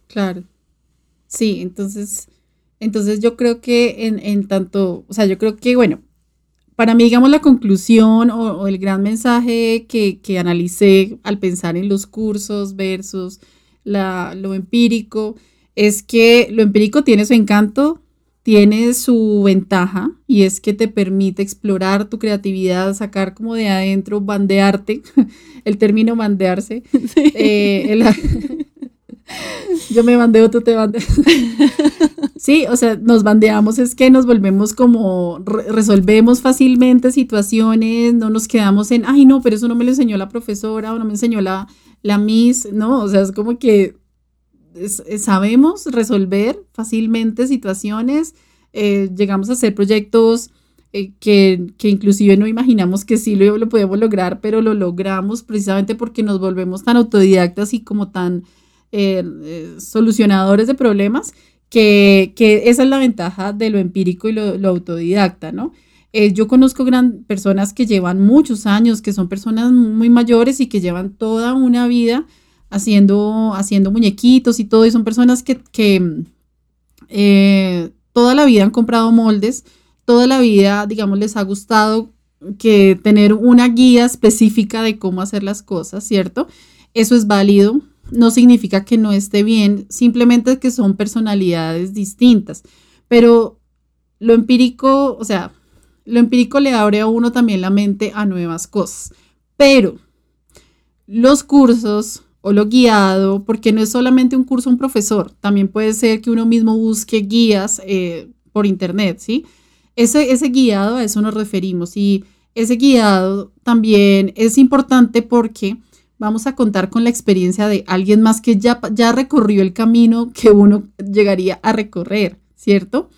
Claro. Sí, entonces Entonces yo creo que en, tanto, o sea, yo creo que, bueno, para mí, digamos, la conclusión o, el gran mensaje que, que, analicé al pensar en los cursos versus la, lo empírico es que lo empírico tiene su encanto, tiene su ventaja y es que te permite explorar tu creatividad, sacar como de adentro, bandearte, el término bandearse. Eh, yo me bandeo, tú te bandeas. sí, o sea, nos bandeamos, es que nos volvemos como, resolvemos fácilmente situaciones, no nos quedamos en, ay, no, pero eso no me lo enseñó la profesora o no me enseñó la, la Miss, no, o sea, es como que sabemos resolver fácilmente situaciones, eh, llegamos a hacer proyectos eh, que, que, inclusive no imaginamos que sí lo, lo podemos lograr, pero lo logramos precisamente porque nos volvemos tan autodidactas y como tan eh, solucionadores de problemas, que, que, esa es la ventaja de lo empírico y lo, autodidacta, ¿no? yo conozco gran, personas que llevan muchos años, que son personas muy mayores y que llevan toda una vida haciendo, haciendo muñequitos y todo, y son personas que, que eh, toda la vida han comprado moldes, toda la vida, digamos, les ha gustado que tener una guía específica de cómo hacer las cosas, ¿cierto? Eso es válido, no significa que no esté bien, simplemente que son personalidades distintas. Pero lo empírico, o sea, lo empírico le abre a uno también la mente a nuevas cosas. Pero los cursos o lo guiado, porque no es solamente un curso un profesor, también puede ser que uno mismo busque guías eh, por internet, ¿sí? Ese, ese guiado, a eso nos referimos. Y ese guiado también es importante porque vamos a contar con la experiencia de alguien más que ya, ya recorrió el camino que uno llegaría a recorrer, ¿cierto?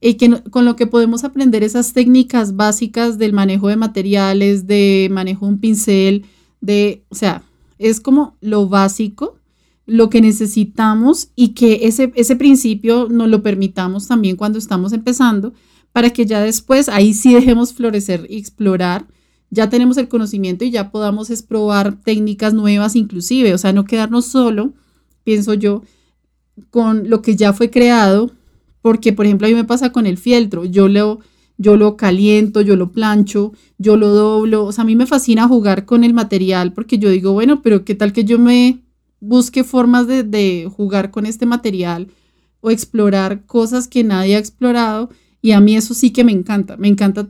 Y que con lo que podemos aprender esas técnicas básicas del manejo de materiales, de manejo de un pincel, de, o sea, es como lo básico, lo que necesitamos y que ese, ese principio nos lo permitamos también cuando estamos empezando, para que ya después ahí sí dejemos florecer y explorar ya tenemos el conocimiento y ya podamos probar técnicas nuevas inclusive, o sea, no quedarnos solo, pienso yo, con lo que ya fue creado, porque por ejemplo a mí me pasa con el fieltro, yo lo, yo lo caliento, yo lo plancho, yo lo doblo, o sea, a mí me fascina jugar con el material porque yo digo, bueno, pero qué tal que yo me busque formas de, de jugar con este material o explorar cosas que nadie ha explorado y a mí eso sí que me encanta, me encanta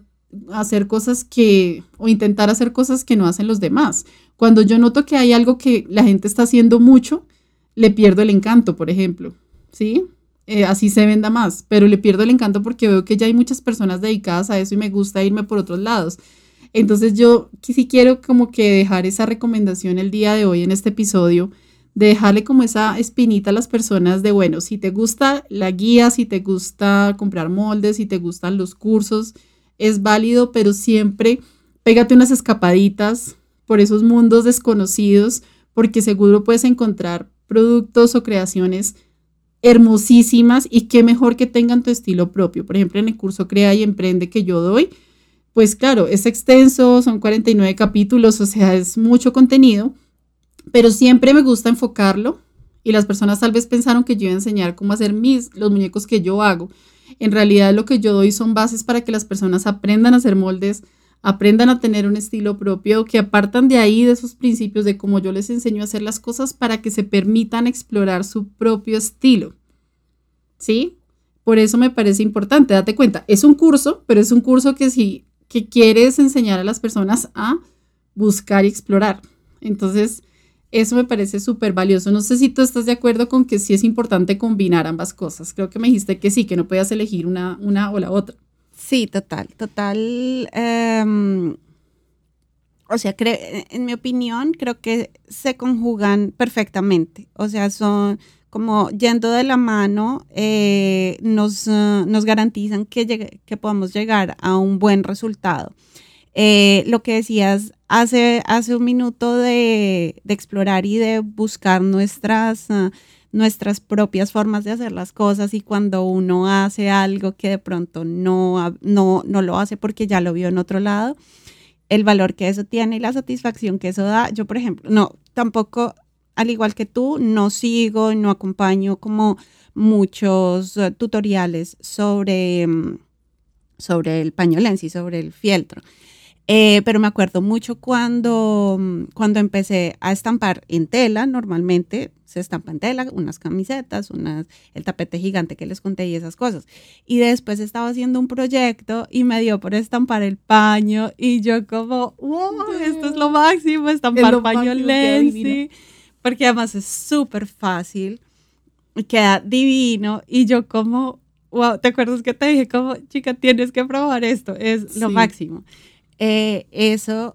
hacer cosas que, o intentar hacer cosas que no hacen los demás. Cuando yo noto que hay algo que la gente está haciendo mucho, le pierdo el encanto, por ejemplo, ¿sí? Eh, así se venda más, pero le pierdo el encanto porque veo que ya hay muchas personas dedicadas a eso y me gusta irme por otros lados. Entonces yo sí quiero como que dejar esa recomendación el día de hoy en este episodio, de dejarle como esa espinita a las personas de, bueno, si te gusta la guía, si te gusta comprar moldes, si te gustan los cursos, es válido, pero siempre pégate unas escapaditas por esos mundos desconocidos, porque seguro puedes encontrar productos o creaciones hermosísimas y qué mejor que tengan tu estilo propio. Por ejemplo, en el curso Crea y Emprende que yo doy, pues claro, es extenso, son 49 capítulos, o sea, es mucho contenido, pero siempre me gusta enfocarlo y las personas tal vez pensaron que yo iba a enseñar cómo hacer mis, los muñecos que yo hago. En realidad lo que yo doy son bases para que las personas aprendan a hacer moldes, aprendan a tener un estilo propio, que apartan de ahí, de esos principios de cómo yo les enseño a hacer las cosas para que se permitan explorar su propio estilo. ¿Sí? Por eso me parece importante, date cuenta, es un curso, pero es un curso que si que quieres enseñar a las personas a buscar y explorar. Entonces, eso me parece súper valioso. No sé si tú estás de acuerdo con que sí es importante combinar ambas cosas. Creo que me dijiste que sí, que no podías elegir una, una o la otra. Sí, total, total. Em, o sea, en mi opinión, creo que se conjugan perfectamente. O sea, son como yendo de la mano, eh, nos, nos garantizan que, que podamos llegar a un buen resultado. Eh, lo que decías hace, hace un minuto de, explorar y de buscar nuestras, ah, nuestras propias formas de hacer las cosas y cuando uno hace algo que de pronto no, no, no lo hace porque ya lo vio en otro lado, el valor que eso tiene y la satisfacción que eso da. Yo, por ejemplo, no, tampoco al igual que tú, no sigo, no acompaño como muchos eh, tutoriales sobre, mm, sobre el pañolense sobre el fieltro. Eh, pero me acuerdo mucho cuando, mm, cuando empecé a estampar en tela, normalmente se estampa en tela, unas camisetas, unas, el tapete gigante que les conté y esas cosas. Y después estaba haciendo un proyecto y me dio por estampar el paño y yo como, wow, esto es lo máximo, estampar paño Lenzi, porque además es súper fácil, queda divino y yo como, wow, ¿te acuerdas que te dije como, chica, tienes que probar esto? Es lo máximo. Eh, eso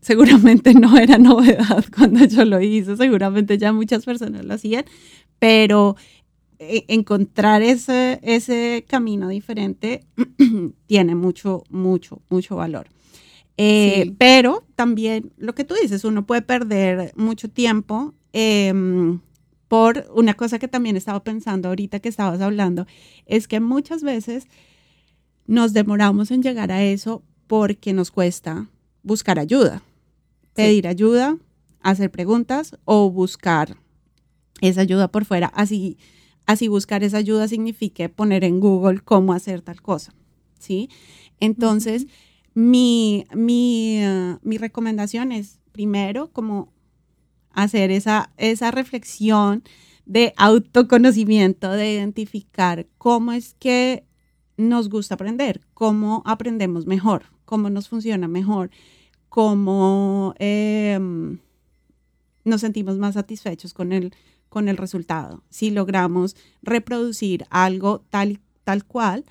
seguramente no era novedad cuando yo lo hice, seguramente ya muchas personas lo hacían, pero eh, encontrar ese, ese camino diferente tiene mucho, mucho, mucho valor. Eh, pero también lo que tú dices, uno puede perder mucho tiempo em, por una cosa que también estaba pensando ahorita que estabas hablando, es que muchas veces nos demoramos en llegar a eso porque nos cuesta buscar ayuda, pedir ayuda, hacer preguntas o buscar esa ayuda por fuera. Así, así buscar esa ayuda significa poner en Google cómo hacer tal cosa, ¿sí? Entonces, mi, mi, uh, mi, recomendación es primero como hacer esa, esa reflexión de autoconocimiento, de identificar cómo es que nos gusta aprender, cómo aprendemos mejor, cómo nos funciona mejor, cómo em, nos sentimos más satisfechos con el, con el resultado, si logramos reproducir algo tal, tal cual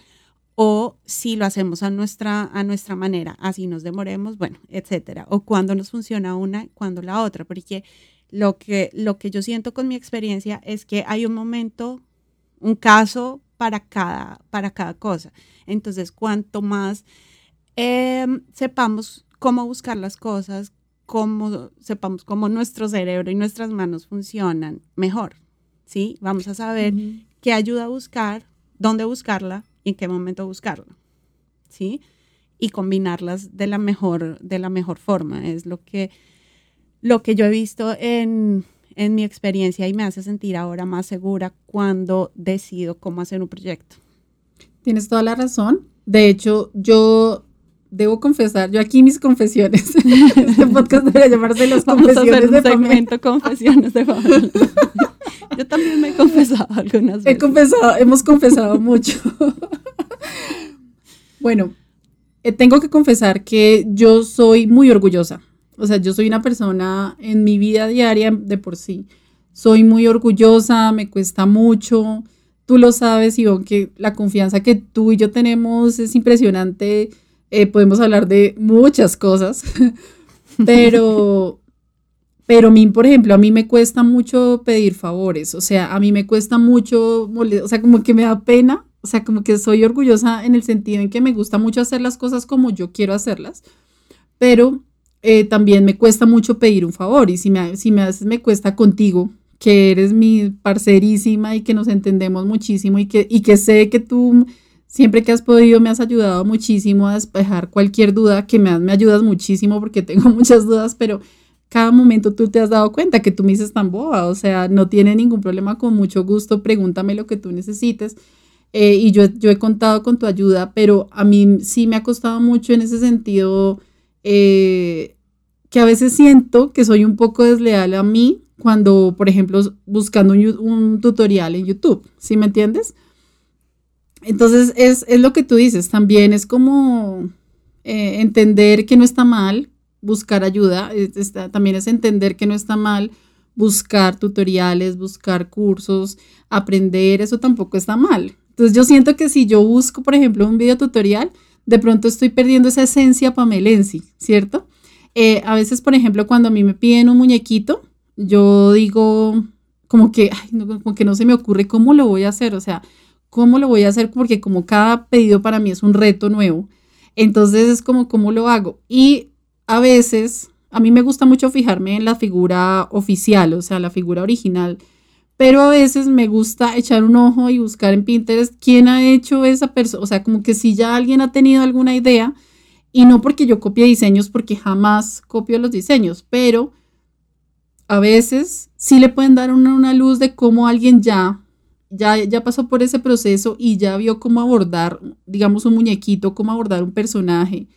o si lo hacemos a nuestra, a nuestra manera, así nos demoremos, bueno, etcétera, o cuando nos funciona una, cuando la otra, porque lo que, lo que yo siento con mi experiencia es que hay un momento, un caso para cada, para cada cosa. Entonces, cuanto más Em, sepamos cómo buscar las cosas, cómo sepamos cómo nuestro cerebro y nuestras manos funcionan mejor, ¿sí? Vamos a saber qué ayuda a buscar, dónde buscarla y en qué momento buscarla, ¿sí? Y combinarlas de la mejor, de la mejor forma. Es lo que, lo que yo he visto en, en mi experiencia y me hace sentir ahora más segura cuando decido cómo hacer un proyecto. Tienes toda la razón. De hecho, yo debo confesar, yo aquí mis confesiones. Este podcast debería llamarse Las Confesiones de segmento Confesiones de Yo también me he confesado algunas veces. He confesado, hemos confesado mucho. bueno, eh, tengo que confesar que yo soy muy orgullosa. O sea, yo soy una persona en mi vida diaria de por sí. Soy muy orgullosa, me cuesta mucho. Tú lo sabes, Ivonne, que la confianza que tú y yo tenemos es impresionante eh, podemos hablar de muchas cosas, pero, pero a mí, por ejemplo, a mí me cuesta mucho pedir favores, o sea, a mí me cuesta mucho, o sea, como que me da pena, o sea, como que soy orgullosa en el sentido en que me gusta mucho hacer las cosas como yo quiero hacerlas, pero eh, también me cuesta mucho pedir un favor y si me, si me haces, me cuesta contigo, que eres mi parcerísima y que nos entendemos muchísimo y que, y que sé que tú Siempre que has podido me has ayudado muchísimo a despejar cualquier duda, que me, me ayudas muchísimo porque tengo muchas dudas, pero cada momento tú te has dado cuenta que tú me dices tan boba, o sea, no tiene ningún problema, con mucho gusto, pregúntame lo que tú necesites. Eh, y yo, yo he contado con tu ayuda, pero a mí sí me ha costado mucho en ese sentido, eh, que a veces siento que soy un poco desleal a mí cuando, por ejemplo, buscando un, tutorial en YouTube, ¿sí me entiendes? Entonces es, lo que tú dices, también es como eh, entender que no está mal buscar ayuda, también es entender que no está mal buscar tutoriales, buscar cursos, aprender, eso tampoco está mal. Entonces yo siento que si yo busco, por ejemplo, un video tutorial, de pronto estoy perdiendo esa esencia pamelense, ¿cierto? Eh, a veces, por ejemplo, cuando a mí me piden un muñequito, yo digo como que, como que no se me ocurre cómo lo voy a hacer, o sea, ¿Cómo lo voy a hacer? Porque como cada pedido para mí es un reto nuevo, entonces es como, ¿cómo lo hago? Y a veces, a mí me gusta mucho fijarme en la figura oficial, o sea, la figura original, pero a veces me gusta echar un ojo y buscar en Pinterest quién ha hecho esa persona, o sea, como que si ya alguien ha tenido alguna idea, y no porque yo copie diseños, porque jamás copio los diseños, pero a veces sí le pueden dar una, una luz de cómo alguien ya, ya, ya pasó por ese proceso y ya vio cómo abordar, digamos, un muñequito, cómo abordar un personaje.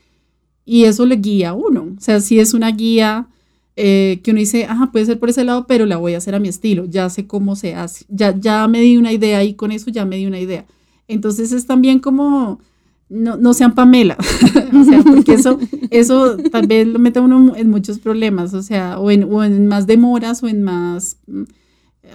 Y eso le guía a uno. O sea, sí es una guía eh, que uno dice, ajá, puede ser por ese lado, pero la voy a hacer a mi estilo, ya sé cómo se hace, ya, ya me di una idea y con eso ya me di una idea. Entonces es también como, no, no sean Pamela, o sea, porque eso, eso vez lo mete uno en muchos problemas, o sea, o en, o en más demoras o en más,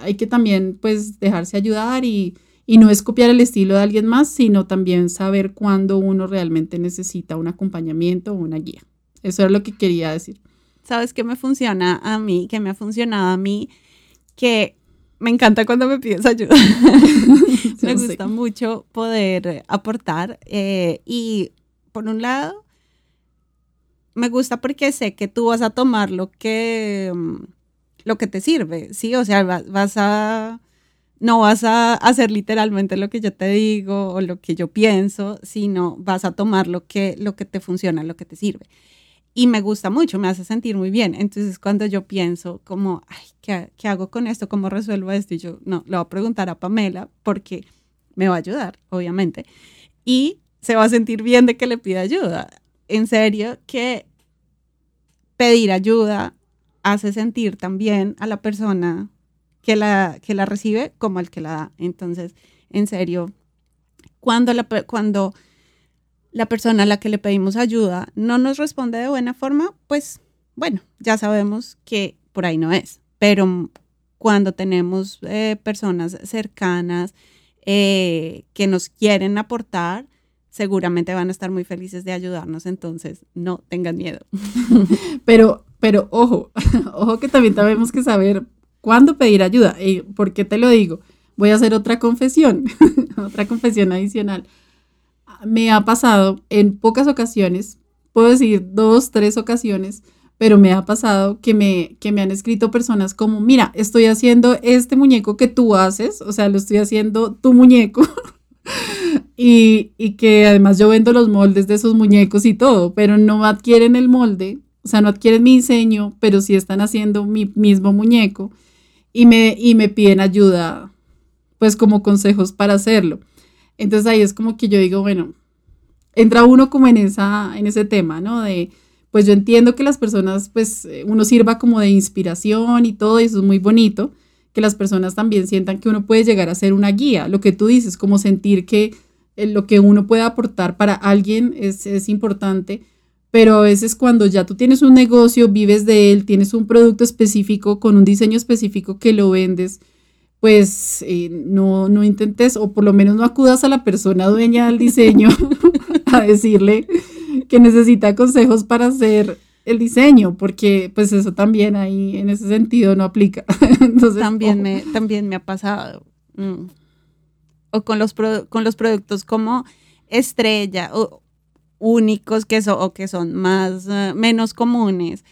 hay que también pues dejarse ayudar y, y no es copiar el estilo de alguien más, sino también saber cuándo uno realmente necesita un acompañamiento o una guía. Eso es lo que quería decir. ¿Sabes qué me funciona a mí? Que me ha funcionado a mí, que me encanta cuando me pides ayuda. me gusta mucho poder aportar. Eh, y por un lado, me gusta porque sé que tú vas a tomar lo que, mm, lo que te sirve, ¿sí? O sea, vas a, no vas a hacer literalmente lo que yo te digo o lo que yo pienso, sino vas a tomar lo que, lo que te funciona, lo que te sirve y me gusta mucho, me hace sentir muy bien. Entonces, cuando yo pienso como, ay, ¿qué, ¿qué, hago con esto? ¿Cómo resuelvo esto? Y yo, no, le voy a preguntar a Pamela porque me va a ayudar, obviamente. Y se va a sentir bien de que le pida ayuda. En serio, que pedir ayuda hace sentir también a la persona que la, que la recibe como al que la da. Entonces, en serio, cuando, la, cuando la persona a la que le pedimos ayuda no nos responde de buena forma, pues bueno, ya sabemos que por ahí no es. Pero cuando tenemos eh, personas cercanas eh, que nos quieren aportar, seguramente van a estar muy felices de ayudarnos, entonces no tengan miedo. Pero, pero ojo, ojo que también tenemos que saber cuándo pedir ayuda. ¿Y por qué te lo digo? Voy a hacer otra confesión, otra confesión adicional me ha pasado en pocas ocasiones, puedo decir dos, tres ocasiones, pero me ha pasado que me, que me han escrito personas como, mira, estoy haciendo este muñeco que tú haces, o sea, lo estoy haciendo tu muñeco. Y, que además yo vendo los moldes de esos muñecos y todo, pero no adquieren el molde, o sea, no adquieren mi diseño, pero sí están haciendo mi mismo muñeco y me, y me piden ayuda, pues como consejos para hacerlo. Entonces ahí es como que yo digo, bueno, entra uno como en, esa, en ese tema, ¿no? De, pues yo entiendo que las personas, pues uno sirva como de inspiración y todo, y eso es muy bonito, que las personas también sientan que uno puede llegar a ser una guía, lo que tú dices, como sentir que lo que uno puede aportar para alguien es, es importante, pero a veces cuando ya tú tienes un negocio, vives de él, tienes un producto específico con un diseño específico que lo vendes, pues eh, no, no intentes o por lo menos no acudas a la persona dueña del diseño a decirle que necesita consejos para hacer el diseño, porque pues eso también ahí en ese sentido no aplica. Entonces, también, me, también me ha pasado. Mm, o con los, con los productos como estrella o únicos que son, o que son más, eh, menos comunes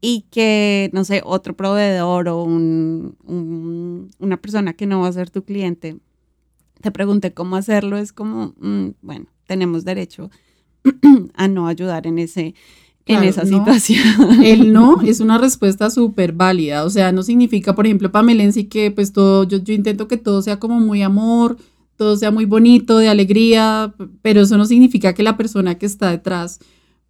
y que, no sé, otro proveedor o un, una persona que no va a ser tu cliente te pregunte cómo hacerlo, es como, mm, bueno, tenemos derecho a no ayudar en ese en esa situación. El no es una respuesta súper válida, o sea, no significa, por ejemplo, Pamelensi, que pues todo, yo, yo intento que todo sea como muy amor, todo sea muy bonito, de alegría, pero eso no significa que la persona que está detrás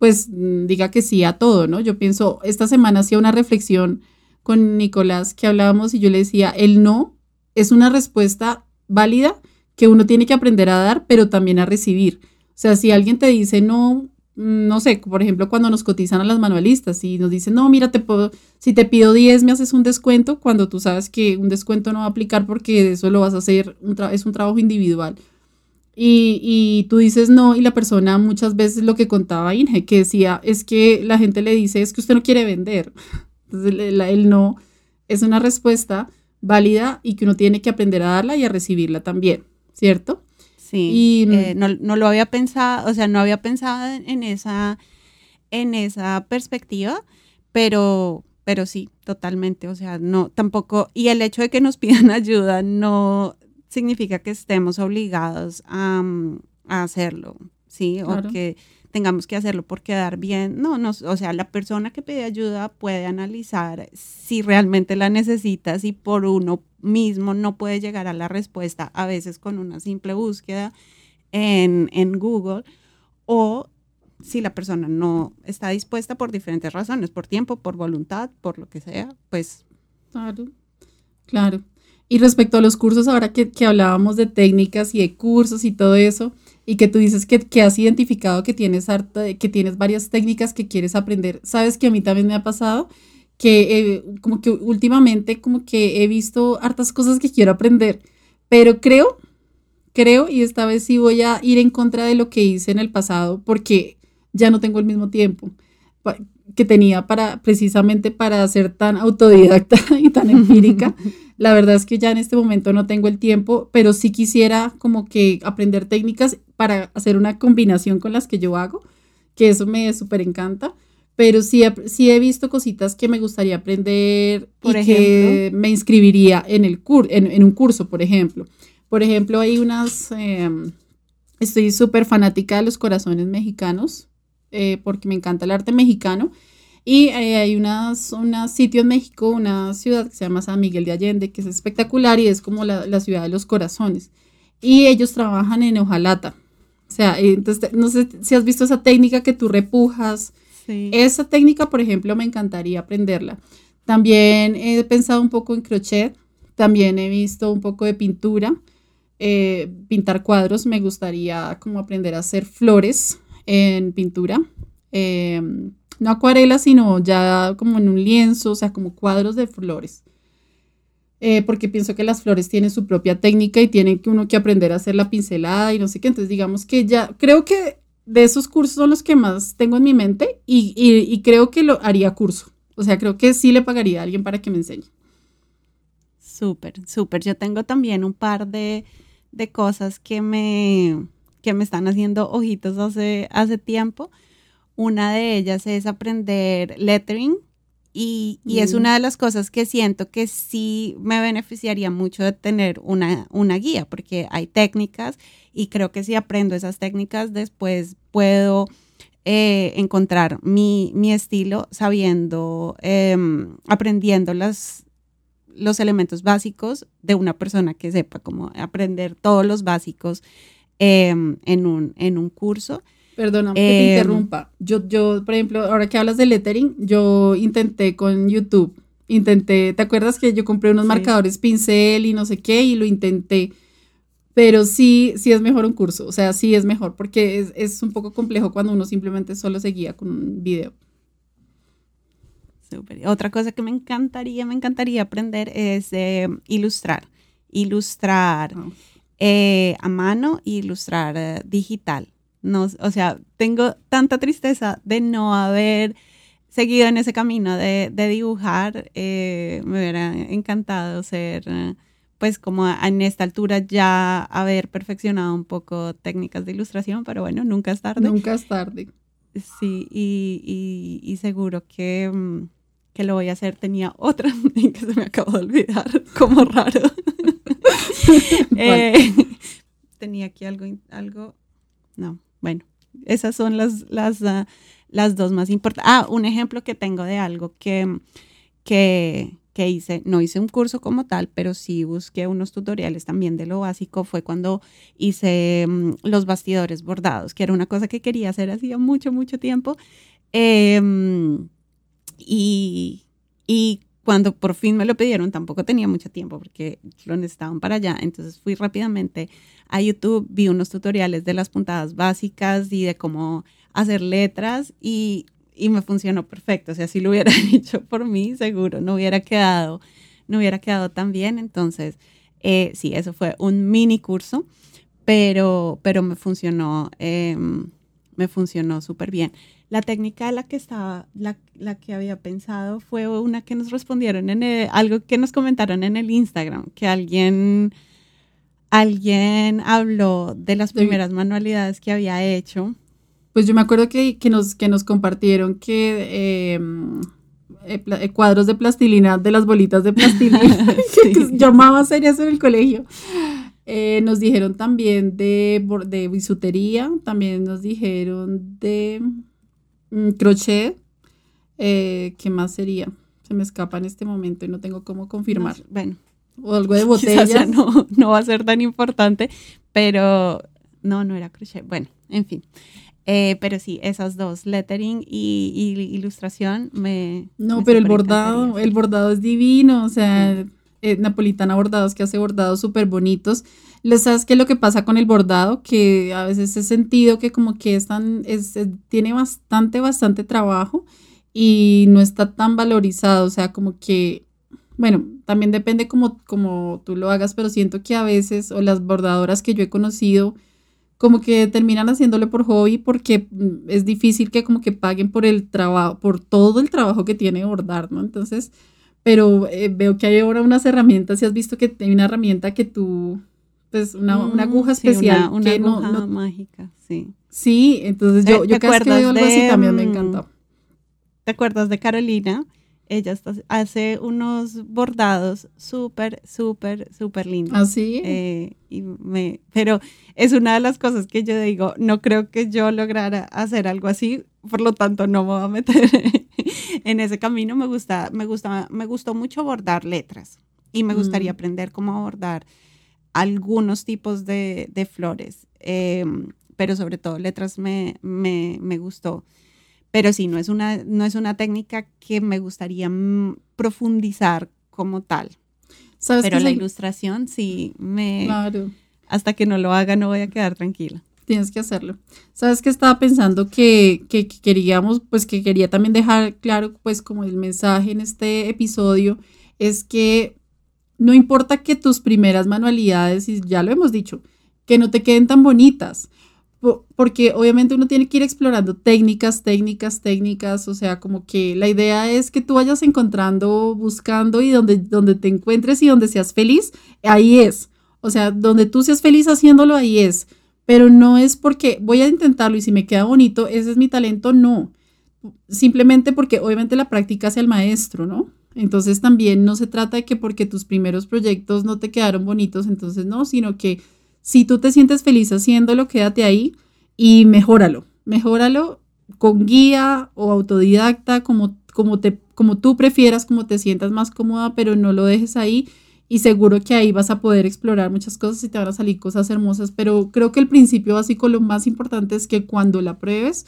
pues mm, diga que sí a todo, ¿no? Yo pienso, esta semana hacía una reflexión con Nicolás que hablábamos y yo le decía, el no es una respuesta válida que uno tiene que aprender a dar, pero también a recibir. O sea, si alguien te dice no, no sé, por ejemplo, cuando nos cotizan a las manualistas y nos dicen, no, mira, te si te pido 10, me haces un descuento, cuando tú sabes que un descuento no va a aplicar porque eso lo vas a hacer, es un trabajo individual y, tú dices no y la persona muchas veces lo que contaba Inge, que decía es que la gente le dice es que usted no quiere vender. Entonces el, no es una respuesta válida y que uno tiene que aprender a darla y a recibirla también, ¿cierto? Sí, eh, no, no, lo había pensado, o sea, no había pensado en esa, en esa perspectiva, pero, pero sí, totalmente, o sea, no, tampoco, y el hecho de que nos pidan ayuda no, significa que estemos obligados a, mm, hacerlo, ¿sí? O que tengamos que hacerlo por quedar bien. No, no, o sea, la persona que pide ayuda puede analizar si realmente la necesita, si por uno mismo no puede llegar a la respuesta, a veces con una simple búsqueda en, en Google, o si la persona no está dispuesta por diferentes razones, por tiempo, por voluntad, por lo que sea, pues... Claro, claro. Y respecto a los cursos, ahora que, que hablábamos de técnicas y de cursos y todo eso, y que tú dices que, que has identificado que tienes, harta, que tienes varias técnicas que quieres aprender, sabes que a mí también me ha pasado que eh, como que últimamente como que he visto hartas cosas que quiero aprender, pero creo, creo, y esta vez sí voy a ir en contra de lo que hice en el pasado, porque ya no tengo el mismo tiempo que tenía para precisamente para ser tan autodidacta y tan empírica. La verdad es que ya en este momento no tengo el tiempo, pero sí quisiera como que aprender técnicas para hacer una combinación con las que yo hago, que eso me súper encanta. Pero sí, sí he visto cositas que me gustaría aprender y que me inscribiría en, el cur en, un curso, por ejemplo. Por ejemplo, hay unas, em, estoy súper fanática de los corazones mexicanos, eh, porque me encanta el arte mexicano. Y eh, hay unas, un sitio en México, una ciudad que se llama San Miguel de Allende, que es espectacular y es como la, la ciudad de los corazones. Y ellos trabajan en hojalata. O sea, entonces, no sé si has visto esa técnica que tú repujas. Esa técnica, por ejemplo, me encantaría aprenderla. También he pensado un poco en crochet. También he visto un poco de pintura. Eh, pintar cuadros. Me gustaría como aprender a hacer flores en pintura. Em, no acuarela, sino ya como en un lienzo, o sea, como cuadros de flores. Eh, porque pienso que las flores tienen su propia técnica y tienen que uno que aprender a hacer la pincelada y no sé qué. Entonces, digamos que ya, creo que de esos cursos son los que más tengo en mi mente y, y creo que lo haría curso. O sea, creo que sí le pagaría a alguien para que me enseñe. Súper, súper. Yo tengo también un par de, de cosas que me, que me están haciendo ojitos hace, hace tiempo. Una de ellas es aprender lettering y, es mm. una de las cosas que siento que sí me beneficiaría mucho de tener una, una guía, porque hay técnicas y creo que si aprendo esas técnicas después puedo eh, encontrar mi, estilo sabiendo, em, aprendiendo las, los elementos básicos de una persona que sepa cómo aprender todos los básicos Em, en, un, en un curso. Perdóname que te em, interrumpa. Yo, yo, por ejemplo, ahora que hablas de lettering, yo intenté con YouTube. Intenté, ¿te acuerdas que yo compré unos marcadores pincel y no sé qué? Y lo intenté. Pero sí, sí es mejor un curso. O sea, sí es mejor porque es, es un poco complejo cuando uno simplemente solo se guía con un video. Super. Otra cosa que me encantaría, me encantaría aprender es eh, ilustrar. Ilustrar. Ah. Eh, a mano e ilustrar eh, digital. No, o sea, tengo tanta tristeza de no haber seguido en ese camino de, dibujar. Eh, me hubiera encantado ser, pues como en esta altura ya haber perfeccionado un poco técnicas de ilustración, pero bueno, nunca es tarde. Nunca es tarde. Sí, y, seguro que, que, lo voy a hacer. Tenía otra que se me acabó de olvidar, como raro. Eh, tenía aquí algo, algo, no, bueno, esas son las, las, ah, las dos más importantes. Ah, un ejemplo que tengo de algo que, que, que hice, no hice un curso como tal, pero sí busqué unos tutoriales también de lo básico, fue cuando hice mm, los bastidores bordados, que era una cosa que quería hacer hacía mucho, mucho tiempo. Em, y, y cuando por fin me lo pidieron, tampoco tenía mucho tiempo porque lo necesitaban para allá. Entonces fui rápidamente a YouTube, vi unos tutoriales de las puntadas básicas y de cómo hacer letras y, me funcionó perfecto. O sea, si lo hubieran hecho por mí, seguro no hubiera quedado, no hubiera quedado tan bien. Entonces, eh, sí, eso fue un mini curso, pero, pero me funcionó, em, me funcionó súper bien. La técnica de la que estaba, la, la, que había pensado fue una que nos respondieron en algo que nos comentaron en el Instagram, que alguien, alguien habló de las primeras manualidades que había hecho. Pues yo me acuerdo que, que nos, que nos compartieron que em, eh, eh, cuadros de plastilina, de las bolitas de plastilina, que llamaba eso en el colegio. Eh, nos dijeron también de, de bisutería, también nos dijeron de mm, crochet. Eh, ¿Qué más sería? Se me escapa en este momento y no tengo cómo confirmar. bueno. O algo de botellas. no, no va a ser tan importante, pero no, no era crochet. Bueno, en fin. Eh, pero sí, esas dos, lettering y, ilustración, me... No, pero el bordado, el bordado es divino, o sea, eh, Napolitana Bordados que hace bordados súper bonitos. ¿Sabes qué es lo que pasa con el bordado? Que a veces he sentido que como que es tan, es, tiene bastante, bastante trabajo y no está tan valorizado, o sea, como que, bueno, también depende como, como tú lo hagas, pero siento que a veces, o las bordadoras que yo he conocido, como que terminan haciéndolo por hobby porque mm, es difícil que como que paguen por el trabajo, por todo el trabajo que tiene bordar, ¿no? Entonces, pero eh, veo que hay ahora unas herramientas, si has visto que hay una herramienta que tú, pues una, una aguja mm, especial. una, aguja mágica, sí. Sí, entonces yo, yo casi que algo así también me encanta. ¿Te acuerdas de Carolina? Ella hace unos bordados súper, súper, súper lindos. ¿Así? ¿Ah, eh, y me, pero es una de las cosas que yo digo, no creo que yo lograra hacer algo así, por lo tanto no me voy a meter en ese camino. Me gusta, me gusta, me gustó mucho bordar letras y me gustaría mm. aprender cómo abordar algunos tipos de, de flores, em, pero sobre todo letras me, me, me gustó. Pero sí, no es una, no es una técnica que me gustaría mm, profundizar como tal. Pero la ilustración sí me... Claro. Hasta que no lo haga no voy a quedar tranquila. Tienes que hacerlo. Sabes que estaba pensando que, que, queríamos, pues que quería también dejar claro, pues como el mensaje en este episodio, es que no importa que tus primeras manualidades, y ya lo hemos dicho, que no te queden tan bonitas, porque obviamente uno tiene que ir explorando técnicas, técnicas, técnicas, o sea, como que la idea es que tú vayas encontrando, buscando y donde, donde te encuentres y donde seas feliz, ahí es. O sea, donde tú seas feliz haciéndolo, ahí es. Pero no es porque voy a intentarlo y si me queda bonito, ese es mi talento, no. Simplemente porque obviamente la práctica hace el maestro, ¿no? Entonces también no se trata de que porque tus primeros proyectos no te quedaron bonitos, entonces no, sino que si tú te sientes feliz haciéndolo, quédate ahí y mejóralo. Mejóralo con guía o autodidacta, como, como, te, como tú prefieras, como te sientas más cómoda, pero no lo dejes ahí y seguro que ahí vas a poder explorar muchas cosas y te van a salir cosas hermosas, pero creo que el principio básico, lo más importante es que cuando la pruebes,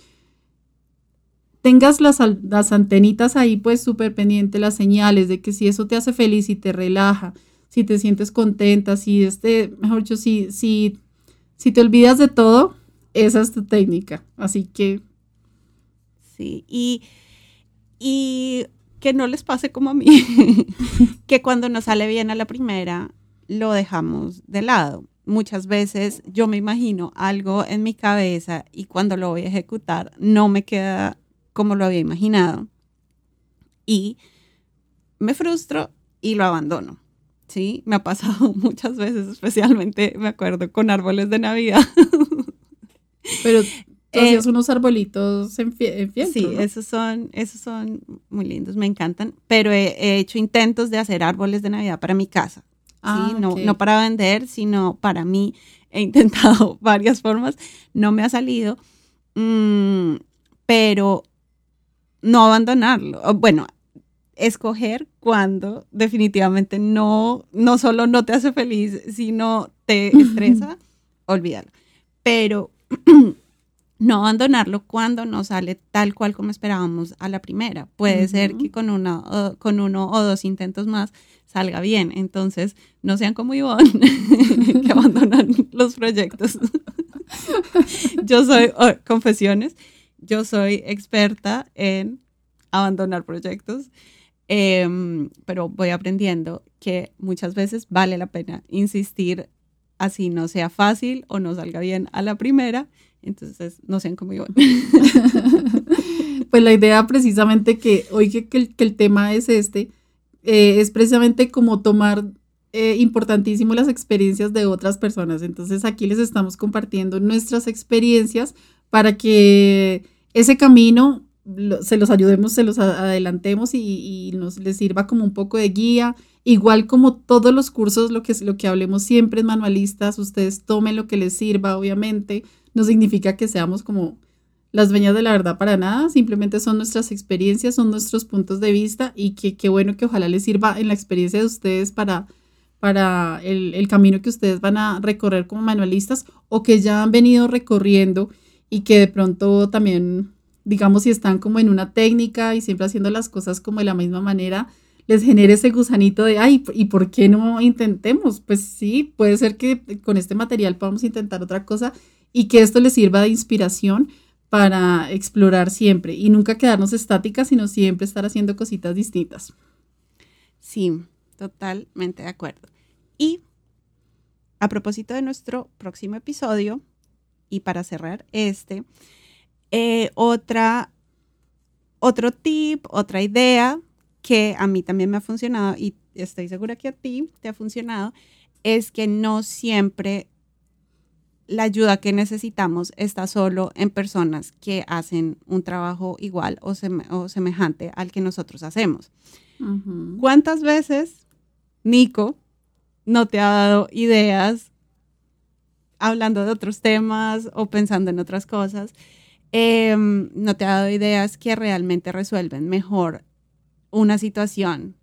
tengas las, las antenitas ahí pues súper pendiente, las señales de que si eso te hace feliz y te relaja, si te sientes contenta, si este, mejor dicho, si, si, si te olvidas de todo, esa es tu técnica. Así que. Sí, y, y que no les pase como a mí, que cuando nos sale bien a la primera, lo dejamos de lado. Muchas veces yo me imagino algo en mi cabeza y cuando lo voy a ejecutar no me queda como lo había imaginado. Y me frustro y lo abandono. Sí, me ha pasado muchas veces, especialmente me acuerdo con árboles de Navidad. Pero tú eh, unos arbolitos en, fiesta. Sí, esos, son, esos son muy lindos, me encantan. Pero he, hecho intentos de hacer árboles de Navidad para mi casa. Ah, no, no para vender, sino para mí. He intentado varias formas, no me ha salido. Mm, pero no abandonarlo. Bueno, escoger cuando definitivamente no, no solo no te hace feliz, sino te estresa, olvídalo. Pero no abandonarlo cuando no sale tal cual como esperábamos a la primera. Puede ser que con, una, con uno o dos intentos más salga bien. Entonces, no sean como Ivonne, que abandonan los proyectos. yo soy, oh, confesiones, yo soy experta en abandonar proyectos. Em, pero voy aprendiendo que muchas veces vale la pena insistir así no sea fácil o no salga bien a la primera. Entonces, no sean como yo. pues la idea precisamente que hoy que, el, tema es este, eh, es precisamente como tomar eh, importantísimo las experiencias de otras personas. Entonces aquí les estamos compartiendo nuestras experiencias para que ese camino se los ayudemos, se los adelantemos y, nos les sirva como un poco de guía. Igual como todos los cursos, lo que, lo que hablemos siempre es manualistas, ustedes tomen lo que les sirva, obviamente. No significa que seamos como las veñas de la verdad para nada, simplemente son nuestras experiencias, son nuestros puntos de vista y que bueno que ojalá les sirva en la experiencia de ustedes para, para el, el, camino que ustedes van a recorrer como manualistas o que ya han venido recorriendo y que de pronto también, digamos, si están como en una técnica y siempre haciendo las cosas como de la misma manera, les genere ese gusanito de, ay, ¿y por qué no intentemos? Pues sí, puede ser que con este material podamos intentar otra cosa y que esto les sirva de inspiración para explorar siempre y nunca quedarnos estáticas, sino siempre estar haciendo cositas distintas. Sí, totalmente de acuerdo. Y a propósito de nuestro próximo episodio, y para cerrar este, eh, otra, otro tip, otra idea que a mí también me ha funcionado y estoy segura que a ti te ha funcionado, es que no siempre la ayuda que necesitamos está solo en personas que hacen un trabajo igual o, semejante al que nosotros hacemos. ¿Cuántas veces Nico no te ha dado ideas hablando de otros temas o pensando en otras cosas? Em, no te ha dado ideas que realmente resuelven mejor una situación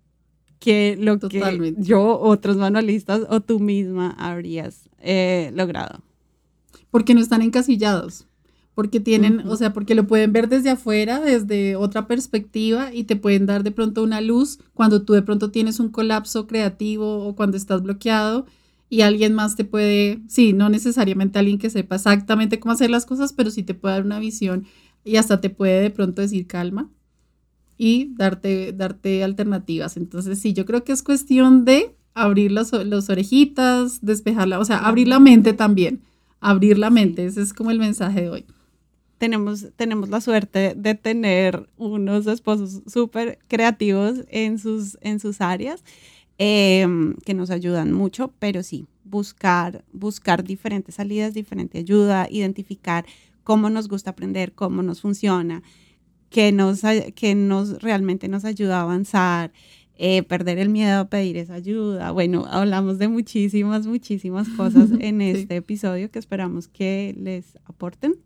que lo que yo, otros manualistas o tú misma habrías eh, logrado. Porque no están encasillados, porque tienen, o sea, porque lo pueden ver desde afuera, desde otra perspectiva y te pueden dar de pronto una luz cuando tú de pronto tienes un colapso creativo o cuando estás bloqueado y alguien más te puede, sí, no necesariamente alguien que sepa exactamente cómo hacer las cosas, pero sí te puede dar una visión y hasta te puede de pronto decir calma y darte, darte alternativas. Entonces, sí, yo creo que es cuestión de abrir las, las orejitas, despejarla, o sea, abrir la mente también abrir la mente. Ese es como el mensaje de hoy. Tenemos, tenemos la suerte de tener unos esposos súper creativos en sus, en sus áreas em, que nos ayudan mucho, pero sí, buscar, buscar diferentes salidas, diferente ayuda, identificar cómo nos gusta aprender, cómo nos funciona, qué nos, que nos realmente nos ayuda a avanzar. Eh, perder el miedo a pedir esa ayuda. Bueno, hablamos de muchísimas, muchísimas cosas en este episodio que esperamos que les aporten.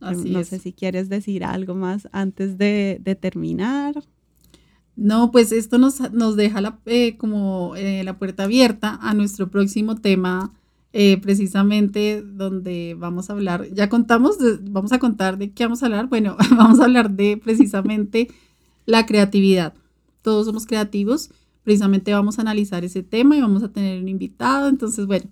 no sé si quieres decir algo más antes de, terminar. No, pues esto nos, nos deja la, eh, como eh, la puerta abierta a nuestro próximo tema, precisamente donde vamos a hablar, ya contamos, vamos a contar de qué vamos a hablar. Bueno, vamos a hablar de precisamente la creatividad todos somos creativos. Precisamente vamos a analizar ese tema y vamos a tener un invitado. Entonces, bueno,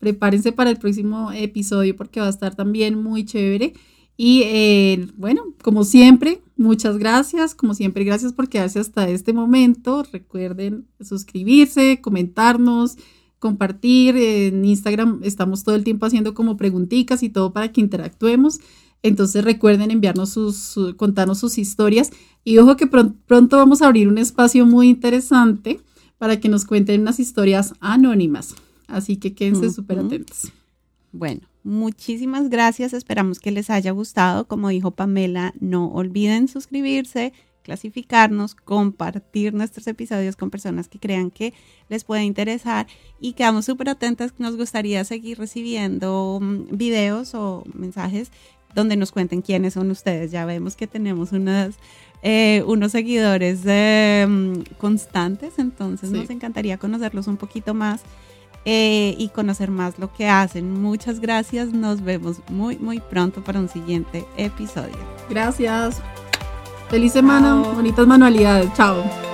prepárense para el próximo episodio porque va a estar también muy chévere. Y eh, bueno, como siempre, muchas gracias. Como siempre, gracias por quedarse hasta este momento. Recuerden suscribirse, comentarnos, compartir. En Instagram estamos todo el tiempo haciendo como preguntitas y todo para que interactuemos. Entonces recuerden enviarnos sus, contarnos sus historias y ojo que pronto vamos a abrir un espacio muy interesante para que nos cuenten unas historias anónimas. Así que quédense súper atentos. Bueno, muchísimas gracias. Esperamos que les haya gustado. Como dijo Pamela, no olviden suscribirse, clasificarnos, compartir nuestros episodios con personas que crean que les puede interesar y quedamos súper atentas. Nos gustaría seguir recibiendo mm, videos o mensajes donde nos cuenten quiénes son ustedes. Ya vemos que tenemos unas, eh, unos seguidores mm, constantes, entonces nos encantaría conocerlos un poquito más eh, y conocer más lo que hacen. Muchas gracias, nos vemos muy, muy pronto para un siguiente episodio. Gracias. Feliz semana, bonitas manualidades. Chao.